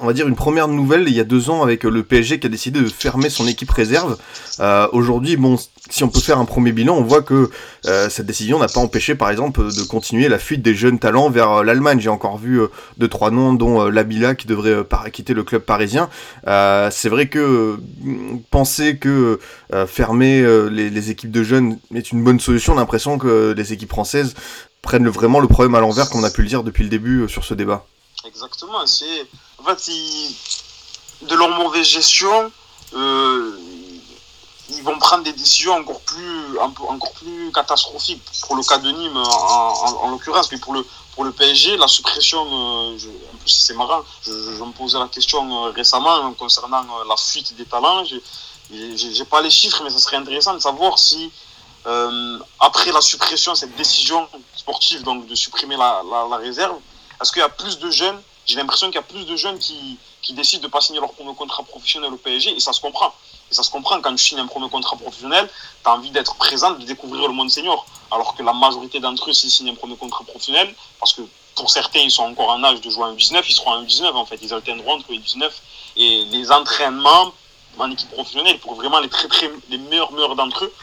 on va dire, une première nouvelle il y a deux ans avec le PSG qui a décidé de fermer son équipe réserve. Euh, Aujourd'hui, bon, si on peut faire un premier bilan, on voit que euh, cette décision n'a pas empêché, par exemple, de continuer la fuite des jeunes talents vers euh, l'Allemagne. J'ai encore vu euh, deux trois noms, dont euh, Labila qui devrait quitter le club parisien. C'est vrai que penser que fermer les, équipes de jeunes est une bonne solution, l'impression que les équipes françaises prennent vraiment le problème à l'envers, comme on a pu le dire depuis le début sur ce débat. Exactement. C'est en fait de leur mauvaise gestion. Euh, ils vont prendre des décisions encore plus, encore plus catastrophiques pour le cas de Nîmes en, l'occurrence, mais pour le, PSG, la suppression, euh, en plus c'est marrant, je, me posais la question euh, récemment concernant la fuite des talents, je n'ai pas les chiffres, mais ça serait intéressant de savoir si après la suppression, cette décision sportive donc de supprimer la réserve, est-ce qu'il y a plus de jeunes J'ai l'impression qu'il y a plus de jeunes qui, qui décident de ne pas signer leur premier contrat professionnel au PSG, et ça se comprend. Et ça se comprend quand tu signes un premier contrat professionnel, tu as envie d'être présent, de découvrir le monde senior. Alors que la majorité d'entre eux, s'ils signent un premier contrat professionnel, parce que pour certains, ils sont encore en âge de jouer en U19, ils seront en U19 en fait, ils alterneront entre les 19 et les entraînements en équipe professionnelle pour vraiment les, très, très, les meilleurs, meilleurs d'entre eux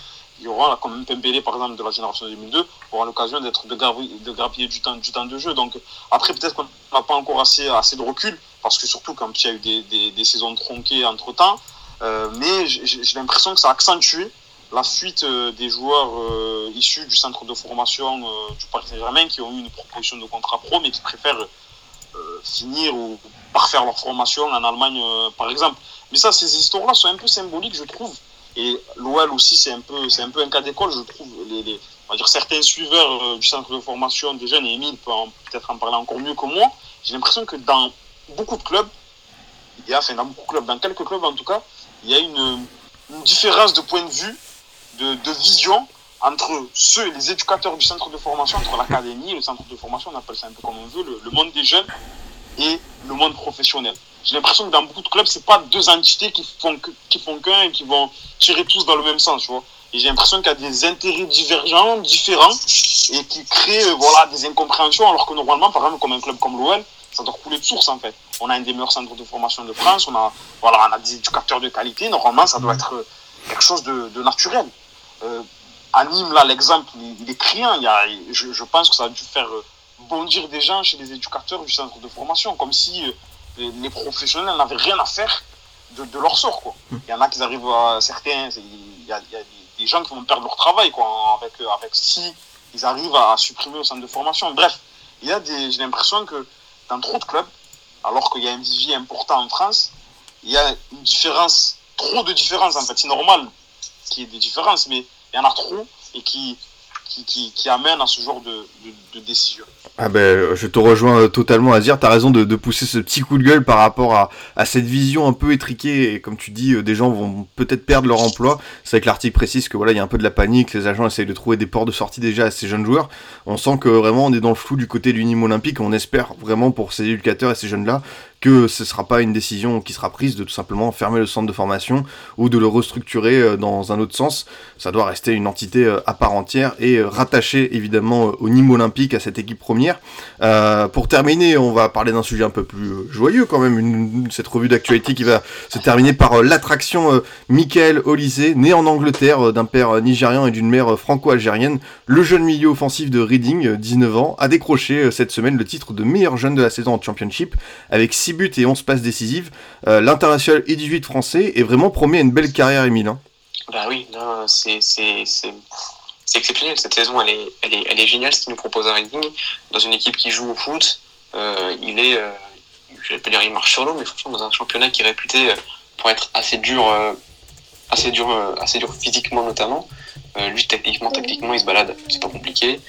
il y aura, comme Pembele par exemple de la génération 2002, aura l'occasion d'être de, de grappiller du temps, du temps de jeu. Donc après peut-être qu'on n'a pas encore assez, assez de recul, parce que surtout quand il y a eu des, des, des saisons tronquées entre temps, euh, mais j'ai l'impression que ça a accentué la fuite euh, des joueurs euh, issus du centre de formation du Paris Saint-Germain qui ont eu une proposition de contrat pro, mais qui préfèrent finir ou parfaire leur formation en Allemagne par exemple. Mais ça, ces histoires-là sont un peu symboliques, je trouve et l'OL aussi, c'est un, peu, un peu un cas d'école, je trouve. Les, on va dire, certains suiveurs euh, du centre de formation des jeunes, et Emile peut peut-être en parler encore mieux que moi, j'ai l'impression que dans beaucoup de clubs, il y a, enfin dans beaucoup de clubs, dans quelques clubs en tout cas, il y a une, différence de point de vue, de, vision entre ceux, les éducateurs du centre de formation, entre l'académie le centre de formation, on appelle ça un peu comme on veut, le monde des jeunes et le monde professionnel. J'ai l'impression que dans beaucoup de clubs, c'est pas deux entités qui font qui font qu'un et qui vont tirer tous dans le même sens, tu vois. Et j'ai l'impression qu'il y a des intérêts divergents, différents, et qui créent euh, voilà, des incompréhensions, alors que normalement, par exemple, comme un club comme l'OL, ça doit couler de source en fait. On a un des meilleurs centres de formation de France, on a, voilà, on a des éducateurs de qualité, normalement, ça doit être euh, quelque chose de, de naturel. Euh, à Nîmes, là, l'exemple, il, est criant. Il y a, je, je, pense que ça a dû faire euh, bondir des gens chez les éducateurs du centre de formation, comme si les, professionnels n'avaient rien à faire de, de, leur sort. Quoi. Il y en a qui arrivent à certains, il y a, il y a des gens qui vont perdre leur travail quoi, avec, avec si ils arrivent à supprimer au centre de formation. Bref, il y a des, j'ai l'impression que dans trop de clubs, alors qu'il y a un vivier important en France, il y a une différence, trop de différences en fait. C'est normal qu'il y ait des différences, mais il y en a trop et qui, qui, amènent à ce genre de, de, de décision. Ah ben, je te rejoins totalement, Azir. T'as raison de, de, pousser ce petit coup de gueule par rapport à, à, cette vision un peu étriquée. Et comme tu dis, euh, des gens vont peut-être perdre leur emploi. C'est vrai que l'article précise que voilà, il y a un peu de la panique. Les agents essayent de trouver des ports de sortie déjà à ces jeunes joueurs. On sent que vraiment on est dans le flou du côté du Nîmes Olympique. On espère vraiment pour ces éducateurs et ces jeunes-là que ce ne sera pas une décision qui sera prise de tout simplement fermer le centre de formation ou de le restructurer euh, dans un autre sens. Ça doit rester une entité euh, à part entière et euh, rattachée évidemment au Nîmes Olympique, à cette équipe première. Pour terminer, on va parler d'un sujet un peu plus joyeux quand même, cette revue d'actualité qui va se terminer par l'attraction Michael Olysée, né en Angleterre d'un père nigérian et d'une mère franco-algérienne. Le jeune milieu offensif de Reading, 19 ans, a décroché cette semaine le titre de meilleur jeune de la saison en Championship avec 6 buts et 11 passes décisives. Euh, L'international E18 français est vraiment promis à une belle carrière, Emile. Hein. Bah oui, c'est exceptionnel. Cette saison, elle est, elle est, elle est géniale ce qu'il nous propose à Reading. Dans une équipe qui joue au foot, euh, il est, euh, je vais pas dire il marche sur l'eau, mais franchement, dans un championnat qui est réputé euh, pour être assez dur, euh, assez dur, assez dur physiquement notamment. lui, techniquement, techniquement, il se balade. C'est pas compliqué.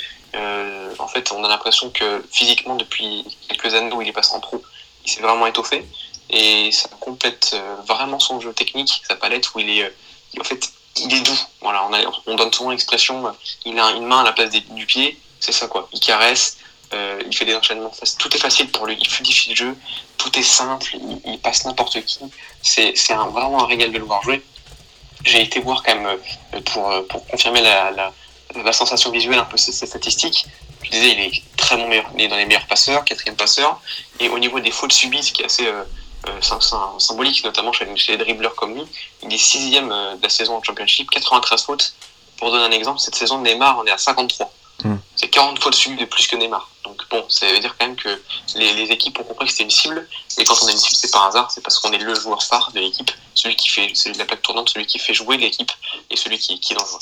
en fait, on a l'impression que physiquement, depuis quelques années où il est passé en pro, il s'est vraiment étoffé. et ça complète vraiment son jeu technique, sa palette où il est, en fait, il est doux. Voilà, on, donne souvent l'expression, il a une main à la place du pied, c'est ça quoi. Il caresse, il fait des enchaînements, tout est facile pour lui, il fluidifie le jeu, tout est simple, il, passe n'importe qui. C'est vraiment un régal de le voir jouer. J'ai été voir quand même pour, confirmer la sensation visuelle, un peu ces statistiques. Je disais, il est très bon dans les meilleurs passeurs, quatrième passeur. Et au niveau des fautes subies, ce qui est assez euh, euh, symbolique, notamment chez, les dribbleurs comme lui, il est sixième euh, de la saison en championship, 93 fautes. Pour donner un exemple, cette saison, Neymar, on est à 53. Hmm. C'est 40 fautes subies de plus que Neymar. Donc bon, ça veut dire quand même que les, les équipes ont compris que c'était une cible. Et quand on a une cible, c'est par hasard, c'est parce qu'on est le joueur phare de l'équipe, celui qui fait, celui de la plaque tournante, celui qui fait jouer l'équipe et celui qui, qui est dangereux.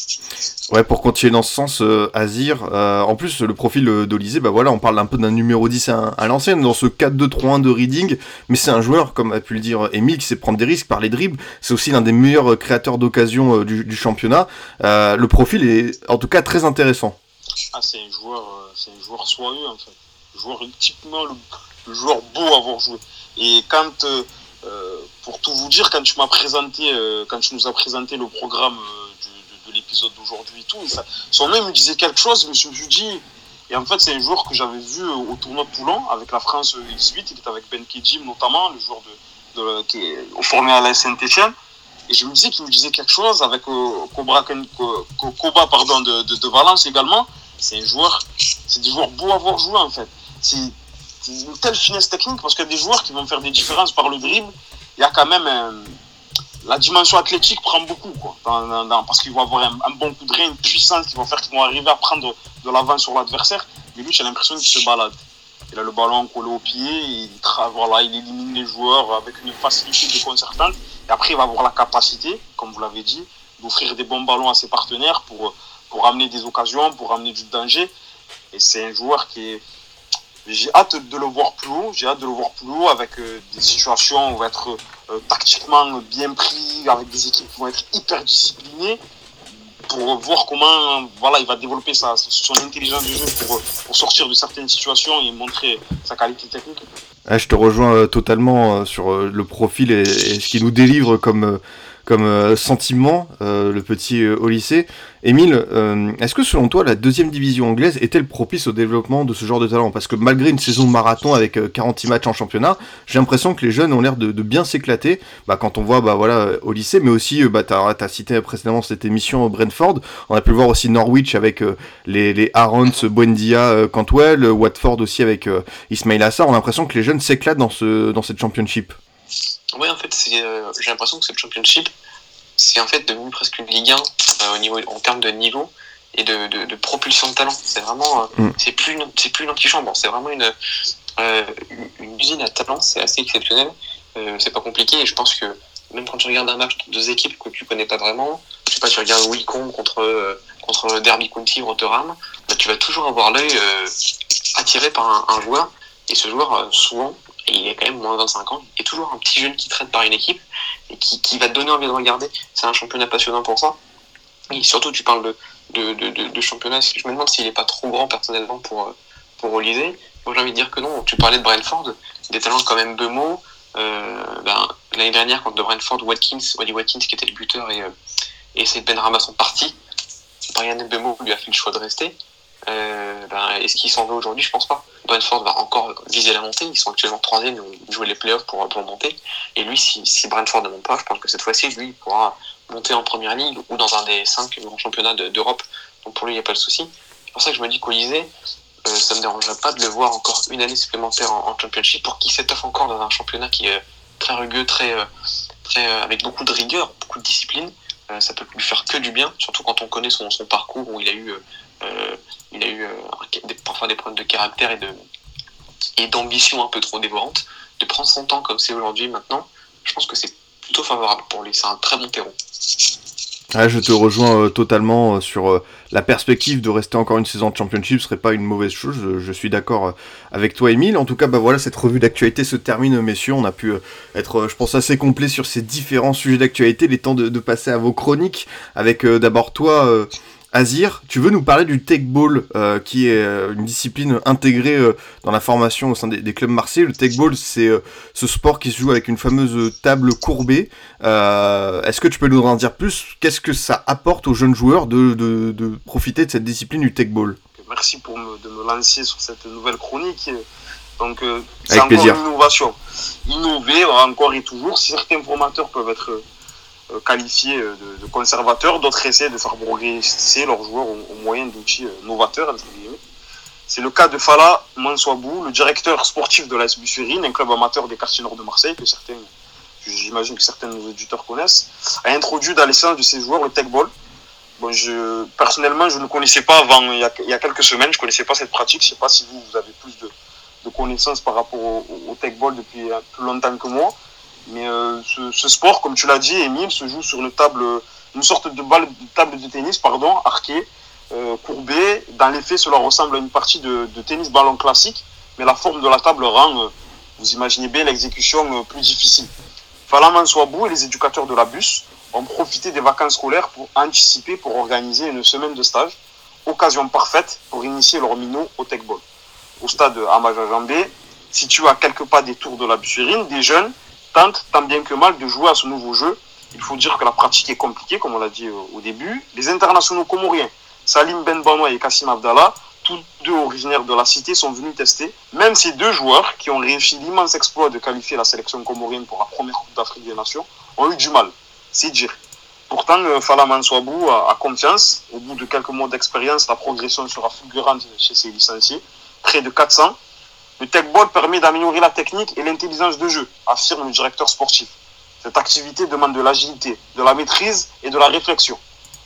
Ouais, pour continuer dans ce sens, euh, Azir, euh, en plus le profil d'Olysée, bah voilà, on parle un peu d'un numéro 10 à, à l'ancienne dans ce 4-2-3-1 de Reading, mais c'est un joueur, comme a pu le dire Emile, qui sait prendre des risques par les dribbles. C'est aussi l'un des meilleurs créateurs d'occasion euh, du, du, championnat. Euh, le profil est en tout cas très intéressant. Ah, c'est un joueur, euh, c'est un joueur soyeux en fait. joueur typiquement le, joueur beau à avoir joué. Et quand, euh, euh, pour tout vous dire, quand tu m'as présenté, quand tu nous as présenté le programme de, de l'épisode d'aujourd'hui, tout, ça, son nom me disait quelque chose. Je me suis dit, et en fait, c'est un joueur que j'avais vu au tournoi de Toulon avec la France X8. Il était avec Ben Kedjim notamment, le joueur de, qui est formé à la Saint-Etienne. Et je me disais qu'il me disait quelque chose avec euh, Koba de, de, de Valence également c'est un joueur, c'est des joueurs beaux à voir jouer en fait. C'est une telle finesse technique parce qu'il y a des joueurs qui vont faire des différences par le dribble. Il y a quand même la dimension athlétique prend beaucoup parce qu'ils vont avoir un, bon coup de rein, une puissance qui vont faire qu'ils vont arriver à prendre de l'avant sur l'adversaire. Mais lui, j'ai l'impression qu'il se balade. Il a le ballon collé au pied, il, voilà, il élimine les joueurs avec une facilité déconcertante. Et après, il va avoir la capacité, comme vous l'avez dit, d'offrir des bons ballons à ses partenaires pour pour amener des occasions, pour amener du danger. Et c'est un joueur qui est. J'ai hâte de le voir plus haut. J'ai hâte de le voir plus haut avec euh, des situations où on va être euh, tactiquement bien pris, avec des équipes qui vont être hyper disciplinées, pour voir comment voilà, il va développer son intelligence de jeu pour, pour sortir de certaines situations et montrer sa qualité technique. Ah, je te rejoins euh, totalement euh, sur euh, le profil et, et, ce qu'il nous délivre comme comme euh, sentiment, euh, le petit euh, au lycée. Émile, est-ce que selon toi, la deuxième division anglaise est-elle propice au développement de ce genre de talent? Parce que malgré une saison marathon avec 46 matchs en championnat, j'ai l'impression que les jeunes ont l'air de, bien s'éclater. Bah, quand on voit bah, voilà, au lycée, mais aussi, bah, tu as, cité précédemment cette émission Brentford, on a pu voir aussi Norwich avec les, les Arons, Buendia, Cantwell, Watford aussi avec Ismail Assar. On a l'impression que les jeunes s'éclatent dans, ce, dans cette championship. Oui, en fait, euh, j'ai l'impression que cette championship, c'est en fait devenu presque une Ligue 1 euh, au niveau, en termes de niveau et de, de, de propulsion de talent. C'est vraiment, euh, mm. c'est plus, c'est plus une antichambre, c'est vraiment une, une usine à talent, c'est assez exceptionnel. C'est pas compliqué et je pense que même quand tu regardes un match de deux équipes que tu connais pas vraiment, je sais pas, tu regardes Wycombe contre, contre Derby County, Rotherham, bah, tu vas toujours avoir l'œil attiré par un, un, joueur et ce joueur, souvent, et il est quand même moins de 25 ans, il est toujours un petit jeune qui traîne par une équipe et qui, qui va te donner envie de regarder. C'est un championnat passionnant pour ça. Et surtout, tu parles de, de, de, championnat, je me demande s'il n'est pas trop grand personnellement pour, pour Olysée. Moi, j'ai envie de dire que non. Tu parlais de Brentford, des talents quand même Bemo. Euh, ben, L'année dernière, contre de Brentford, Watkins, Wally Watkins qui était le buteur et, euh, et Ben Rama sont partis. Brian Bemo lui a fait le choix de rester. Euh, ben, Est-ce qu'il s'en va aujourd'hui? Je pense pas. Brentford va encore viser la montée. Ils sont actuellement troisième, ils vont jouer les playoffs pour, pour monter. Et lui, si, si Brentford ne monte pas, je pense que cette fois-ci, lui, il pourra monter en première ligue ou dans un des cinq grands championnats d'Europe. De, Donc pour lui, il n'y a pas de souci. C'est pour ça que je me dis qu'Olysée, euh, ça me dérangerait pas de le voir encore une année supplémentaire en, en championship pour qu'il s'étoffe encore dans un championnat qui est très rugueux, très, euh, très, euh, avec beaucoup de rigueur, beaucoup de discipline. Euh, ça peut lui faire que du bien, surtout quand on connaît son, son parcours où il a eu euh, il a eu euh, parfois des problèmes de caractère et d'ambition un peu trop dévorante. De prendre son temps comme c'est aujourd'hui maintenant, je pense que c'est plutôt favorable pour lui. C'est un très bon terreau. Je te rejoins euh, totalement euh, sur euh, la perspective de rester encore une saison de championship serait pas une mauvaise chose. Je, suis d'accord euh, avec toi, Emile. En tout cas, bah cette revue d'actualité se termine, messieurs. On a pu euh, être, je pense, assez complet sur ces différents sujets d'actualité. Les temps de, passer à vos chroniques avec d'abord toi. Azir, tu veux nous parler du tech ball, euh, qui est euh, une discipline intégrée euh, dans la formation au sein des, clubs marseillais. Le tech ball, c'est ce sport qui se joue avec une fameuse table courbée. Est-ce que tu peux nous en dire plus? Qu'est-ce que ça apporte aux jeunes joueurs de, de, profiter de cette discipline du tech ball Merci pour me, de me lancer sur cette nouvelle chronique. Donc, c'est encore plaisir. une innovation. Innover encore et toujours. Certains formateurs peuvent être qualifiés euh, de, conservateurs, d'autres essaient de faire progresser leurs joueurs au, moyen d'outils euh, novateurs. C'est le cas de Fala Mansouabou, le directeur sportif de l'AS Bussurine, un club amateur des quartiers nord de Marseille, que certains, j'imagine que certains de nos auditeurs connaissent, a introduit dans l'essence de ses joueurs le tech ball. Bon, je, personnellement, je ne connaissais pas avant, il y, a, quelques semaines, je ne connaissais pas cette pratique. Je ne sais pas si vous, vous avez plus de, connaissances par rapport au, au, tech ball depuis plus longtemps que moi. Mais euh, ce, sport, comme tu l'as dit, Emile, se joue sur une table, une sorte de balle, de table de tennis, pardon, arquée, euh, courbée. Dans les faits, cela ressemble à une partie de, tennis ballon classique, mais la forme de la table rend, euh, vous imaginez bien, l'exécution plus difficile. Falaman Swabou et les éducateurs de la bus ont profité des vacances scolaires pour anticiper, pour organiser une semaine de stage. Occasion parfaite pour initier leur minot au tech ball. Au stade Amaja Jambé, situé à quelques pas des tours de la Bussurine, des jeunes tente tant bien que mal de jouer à ce nouveau jeu. Il faut dire que la pratique est compliquée, comme on l'a dit euh, au début. Les internationaux comoriens, Salim Ben Banoua et Kassim Abdallah, tous deux originaires de la cité, sont venus tester. Même ces deux joueurs, qui ont réussi l'immense exploit de qualifier la sélection comorienne pour la première Coupe d'Afrique des Nations, ont eu du mal. C'est dire. Pourtant, euh, Fala Mansouabou a, confiance. Au bout de quelques mois d'expérience, la progression sera fulgurante chez ses licenciés. Près de 400. Le tech ball permet d'améliorer la technique et l'intelligence de jeu, affirme le directeur sportif. Cette activité demande de l'agilité, de la maîtrise et de la réflexion.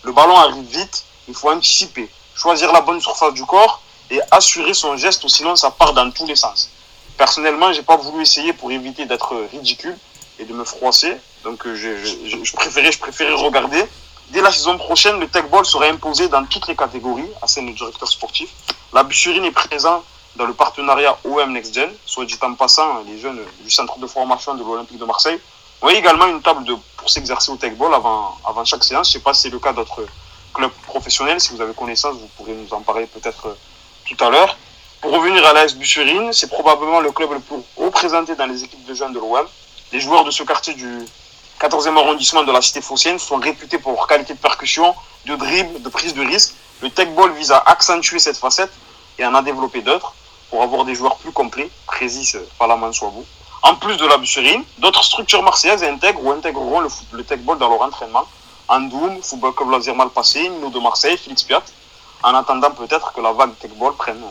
Le ballon arrive vite, il faut anticiper, choisir la bonne surface du corps et assurer son geste sinon ça part dans tous les sens. Personnellement, j'ai pas voulu essayer pour éviter d'être ridicule et de me froisser. Donc euh, je, préférais, je préférais regarder. Dès la saison prochaine, le tech ball sera imposé dans toutes les catégories, à scène le directeur sportif. La Bussurine est présente dans le partenariat OM Next Gen, soit dit en passant, les jeunes du centre de formation de l'Olympique de Marseille ont également une table pour s'exercer au tech ball avant, avant chaque séance. Je ne sais pas si c'est le cas d'autres clubs professionnels. Si vous avez connaissance, vous pourrez nous en parler peut-être euh, tout à l'heure. Pour revenir à l'AS Bussurine, c'est probablement le club le plus représenté dans les équipes de jeunes de l'OM. Les joueurs de ce quartier du 14e arrondissement de la cité phocéenne sont réputés pour leur qualité de percussion, de dribble, de prise de risque. Le tech ball vise à accentuer cette facette et en a développé d'autres pour avoir des joueurs plus complets, précis par la vous. En plus de la busserine, d'autres structures marseillaises intègrent ou intégreront le, le tech ball dans leur entraînement. Andoum, Football Club Laser mal passé, Nino de Marseille, Félix Piat, en attendant peut-être que la vague tech ball prenne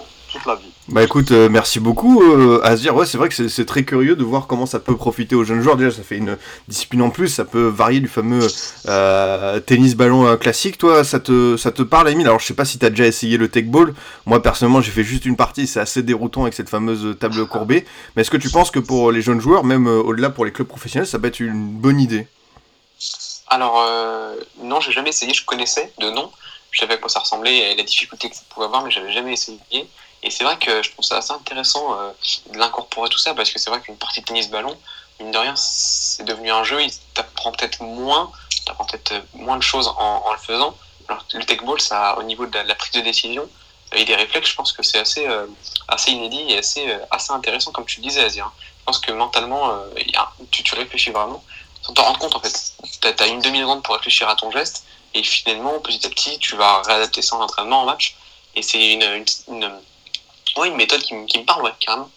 la vie. Bah écoute, euh, merci beaucoup euh, Azir. Ouais, c'est vrai que c'est très curieux de voir comment ça peut profiter aux jeunes joueurs. Déjà, ça fait une discipline en plus, ça peut varier du fameux euh, tennis ballon euh, classique. Toi, ça te, ça te parle, Emile Alors, je sais pas si tu as déjà essayé le tech ball. Moi, personnellement, j'ai fait juste une partie. C'est assez déroutant avec cette fameuse table courbée. Mais est-ce que tu penses que pour les jeunes joueurs, même au-delà pour les clubs professionnels, ça peut être une bonne idée? Alors, non, j'ai jamais essayé. Je connaissais de nom. Je savais à quoi ça ressemblait et la difficulté que ça pouvait avoir, mais j'avais jamais essayé. Et c'est vrai que je trouve ça assez intéressant euh, de l'incorporer tout ça, parce que c'est vrai qu'une partie de tennis-ballon, mine de rien, c'est devenu un jeu, il t'apprend peut-être moins, t'apprend peut-être moins de choses en, le faisant. Alors, le tech ball, ça, au niveau de la, prise de décision et des réflexes, je pense que c'est assez, euh, assez inédit et assez, euh, assez intéressant, comme tu le disais, Azir. Je pense que mentalement, tu, réfléchis vraiment sans t'en rendre compte, en fait. Tu as, une demi-seconde pour réfléchir à ton geste, et finalement, petit à petit, tu vas réadapter ça en entraînement, en match. Et c'est une oui, une méthode qui, me parle, ouais, carrément.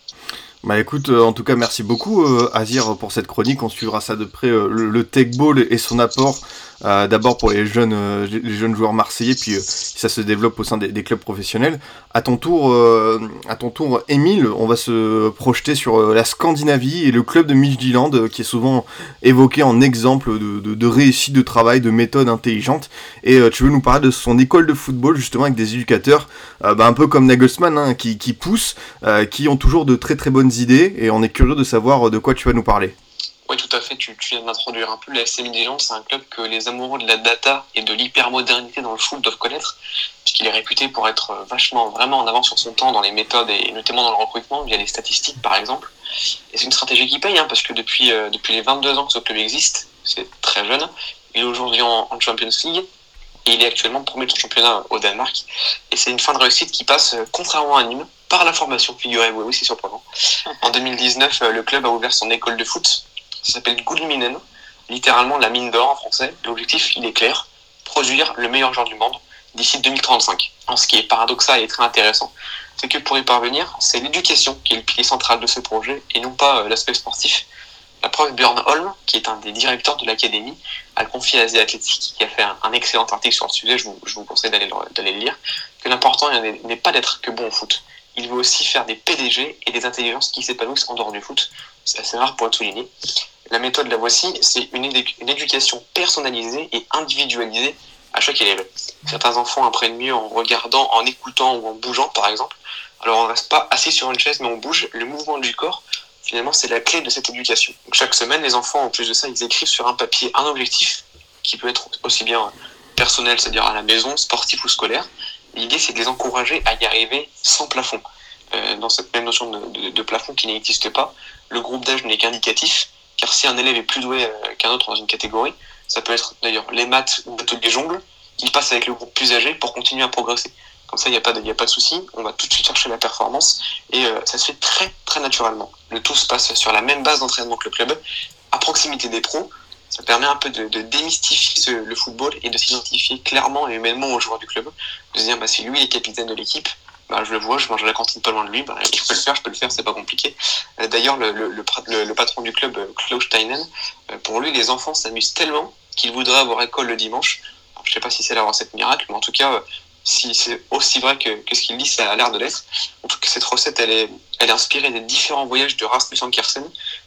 Bah écoute, euh, en tout cas, merci beaucoup euh, Azir pour cette chronique. On suivra ça de près, euh, le, tech ball et son apport euh, d'abord pour les jeunes, euh, les jeunes joueurs marseillais, puis euh, ça se développe au sein des, clubs professionnels. À ton tour, à ton tour, Émile, on va se projeter sur la Scandinavie et le club de Midtjylland, qui est souvent évoqué en exemple de, réussite de travail, de méthode intelligente. Et tu veux nous parler de son école de football, justement, avec des éducateurs, bah, un peu comme Nagelsmann, hein, qui poussent, qui ont toujours de très très bonnes idées, et on est curieux de savoir de quoi tu vas nous parler. Oui, tout à fait. Tu, viens d'introduire un peu. La SM Midtjylland, c'est un club que les amoureux de la data et de l'hypermodernité dans le foot doivent connaître, puisqu'il est réputé pour être vachement, vraiment en avance sur son temps dans les méthodes et notamment dans le recrutement, via les statistiques par exemple. Et c'est une stratégie qui paye, hein, parce que depuis, euh, les 22 ans que ce club existe, c'est très jeune, il est aujourd'hui en, Champions League. et il est actuellement premier de championnat au Danemark. Et c'est une fin de réussite qui passe, euh, contrairement à Nîmes, par la formation, figurez-vous, oui, c'est surprenant. En 2019, euh, le club a ouvert son école de foot, ça s'appelle Guldminen, littéralement la mine d'or en français. L'objectif, il est clair, produire le meilleur joueur du monde d'ici 2035. En ce qui est paradoxal et très intéressant, c'est que pour y parvenir, c'est l'éducation qui est le pilier central de ce projet et non pas euh, l'aspect sportif. La preuve, Björn Holm, qui est un des directeurs de l'académie, a confié à Asia Athletic, qui a fait un, excellent article sur le sujet, je vous, je vous conseille d'aller le lire, que l'important n'est pas d'être que bon au foot. Il veut aussi faire des PDG et des intelligences qui s'épanouissent en dehors du foot. C'est assez rare pour être souligné. La méthode, la voici, c'est une, éducation personnalisée et individualisée à chaque élève. Certains enfants apprennent mieux en regardant, en écoutant ou en bougeant, par exemple. Alors on ne reste pas assis sur une chaise, mais on bouge. Le mouvement du corps finalement, c'est la clé de cette éducation. Chaque semaine, les enfants, en plus de ça, ils écrivent sur un papier un objectif qui peut être aussi bien personnel, c'est-à-dire à la maison, sportif ou scolaire. L'idée, c'est de les encourager à y arriver sans plafond. Euh, dans cette même notion de, plafond qui n'existe pas, le groupe d'âge n'est qu'indicatif, car si un élève est plus doué euh, qu'un autre dans une catégorie, ça peut être d'ailleurs les maths ou les jongles, il passe avec le groupe plus âgé pour continuer à progresser. Comme ça, il n'y a pas de, a de souci. On va tout de suite chercher la performance et euh, ça se fait très très naturellement. Le tout se passe sur la même base d'entraînement que le club, à proximité des pros. Ça permet un peu de, démystifier le football et de s'identifier clairement et humainement aux joueurs du club. De se dire, bah, si lui est capitaine de l'équipe, bah, je le vois, je mange à la cantine pas loin de lui, bah, je peux le faire, je peux le faire, c'est pas compliqué. Euh, d'ailleurs, le, le, patron du club, Klaus Steinen, euh, pour lui, les enfants s'amusent tellement qu'il voudrait avoir école le dimanche. je sais pas si c'est la recette miracle, mais en tout cas, si c'est aussi vrai que, ce qu'il dit, ça a l'air de l'être. En tout cas, cette recette, elle est, elle est inspirée des différents voyages de Rasmus Ankersen,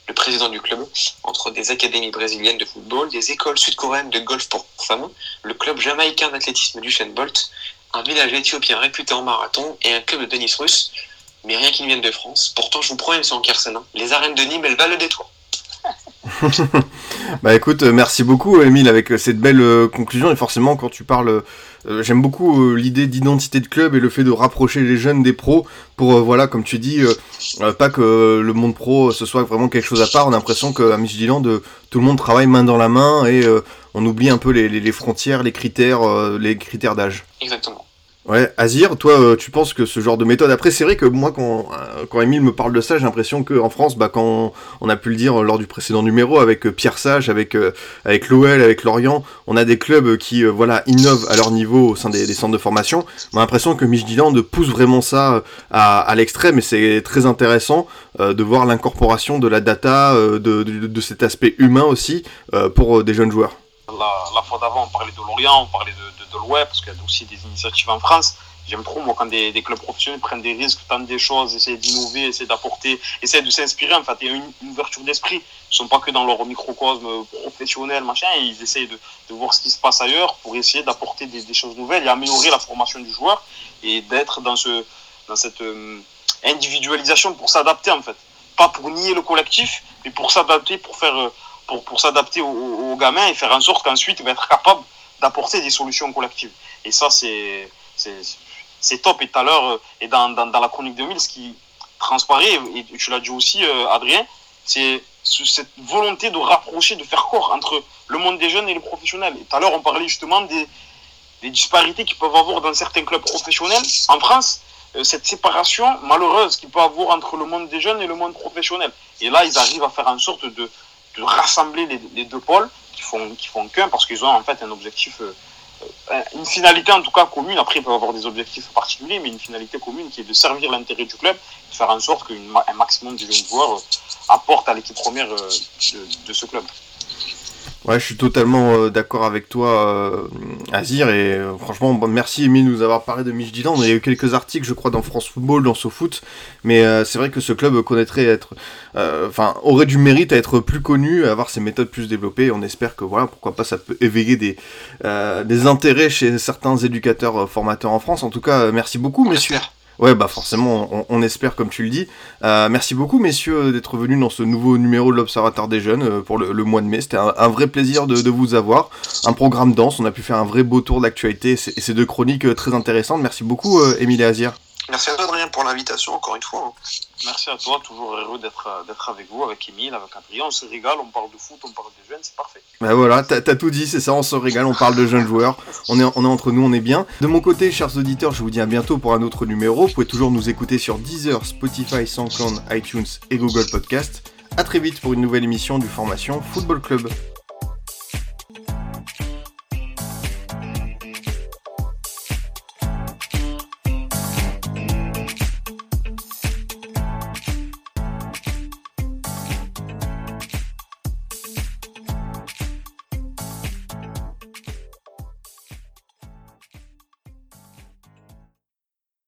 le président du club, entre des académies brésiliennes de football, des écoles sud-coréennes de golf pour femmes, le club jamaïcain d'athlétisme du Bolt, un village éthiopien réputé en marathon et un club de tennis russe. Mais rien qui ne vienne de France. Pourtant, je vous promets, M. Ankersen, hein, les arènes de Nîmes, elles valent le détour. bah écoute, euh, merci beaucoup Emile avec euh, cette belle euh, conclusion et forcément quand tu parles, j'aime beaucoup l'idée d'identité de club et le fait de rapprocher les jeunes des pros pour voilà comme tu dis, pas que le monde pro ce soit vraiment quelque chose à part. On a l'impression qu'à Midtjylland tout le monde travaille main dans la main et on oublie un peu les, les frontières, les critères, les critères d'âge. Exactement. Ouais, Azir, toi, euh, tu penses que ce genre de méthode. Après, c'est vrai que moi, quand, euh, quand Emile me parle de ça, j'ai l'impression qu'en France, bah, quand on, a pu le dire lors du précédent numéro, avec euh, Pierre Sage, avec, avec avec Lorient, on a des clubs qui voilà, innovent à leur niveau au sein des, centres de formation. On a l'impression que Midtjylland pousse vraiment ça à, l'extrême et c'est très intéressant de voir l'incorporation de la data, de, de, cet aspect humain aussi pour des jeunes joueurs. La, fois d'avant, on parlait de Lorient, on parlait de de l'Ouest, parce qu'il y a aussi des initiatives en France. J'aime trop, quand des, clubs professionnels prennent des risques, tentent des choses, essaient d'innover, essaient d'apporter, essaient de s'inspirer. En fait, il y a une, ouverture d'esprit. Ils ne sont pas que dans leur microcosme professionnel, machin. Ils essayent de, voir ce qui se passe ailleurs pour essayer d'apporter des, choses nouvelles et améliorer la formation du joueur et d'être dans, ce, dans cette euh, individualisation pour s'adapter, en fait. Pas pour nier le collectif, mais pour s'adapter, pour faire. Euh, pour, pour s'adapter aux, gamins et faire en sorte qu'ensuite il va être capable d'apporter des solutions collectives. Et ça, c'est top. Et tout à l'heure, euh, et dans, dans, la chronique 2000, ce qui transparaît, et tu l'as dit aussi, euh, Adrien, c'est cette volonté de rapprocher, de faire corps entre le monde des jeunes et les professionnels. Et tout à l'heure, on parlait justement des, des disparités qu'ils peuvent avoir dans certains clubs professionnels. En France, euh, cette séparation malheureuse qu'il peut avoir entre le monde des jeunes et le monde professionnel. Et là, ils arrivent à faire en sorte de, de rassembler les, deux pôles qui font, qui font qu'un parce qu'ils ont en fait un objectif, euh, euh, une finalité en tout cas commune. Après, ils peuvent avoir des objectifs particuliers, mais une finalité commune qui est de servir l'intérêt du club, de faire en sorte qu'un maximum de jeunes joueurs euh, apportent à l'équipe première de, de ce club. Ouais, je suis totalement euh, d'accord avec toi, euh, Azir, et euh, franchement, merci Emile de nous avoir parlé de Midtjylland. Il y a eu quelques articles, je crois, dans France Football, dans SoFoot, mais c'est vrai que ce club connaîtrait être, enfin, aurait du mérite à être plus connu, à avoir ses méthodes plus développées. On espère que voilà, pourquoi pas, ça peut éveiller des, des intérêts chez certains éducateurs formateurs en France. En tout cas, merci beaucoup, messieurs. Ouais, bah forcément, on, espère comme tu le dis. Euh, merci beaucoup, messieurs, d'être venus dans ce nouveau numéro de l'Observateur des Jeunes euh, pour le, mois de mai. C'était un, vrai plaisir de, vous avoir. Un programme dense, on a pu faire un vrai beau tour d'actualité et ces deux chroniques euh, très intéressantes. Merci beaucoup, Émilie Azir. Merci à toi, Adrien, pour l'invitation, encore une fois. Merci à toi, toujours heureux d'être euh, d'être avec vous, avec Emile, avec Adrien. On se régale, on parle de foot, on parle des jeunes, c'est parfait. Bah voilà, t'as t'as tout dit, c'est ça, on se régale, on parle de jeunes joueurs, on est, on est entre nous, on est bien. De mon côté, chers auditeurs, je vous dis à bientôt pour un autre numéro. Vous pouvez toujours nous écouter sur Deezer, Spotify, SoundCloud, iTunes et Google Podcast. À très vite pour une nouvelle émission du Formation Football Club.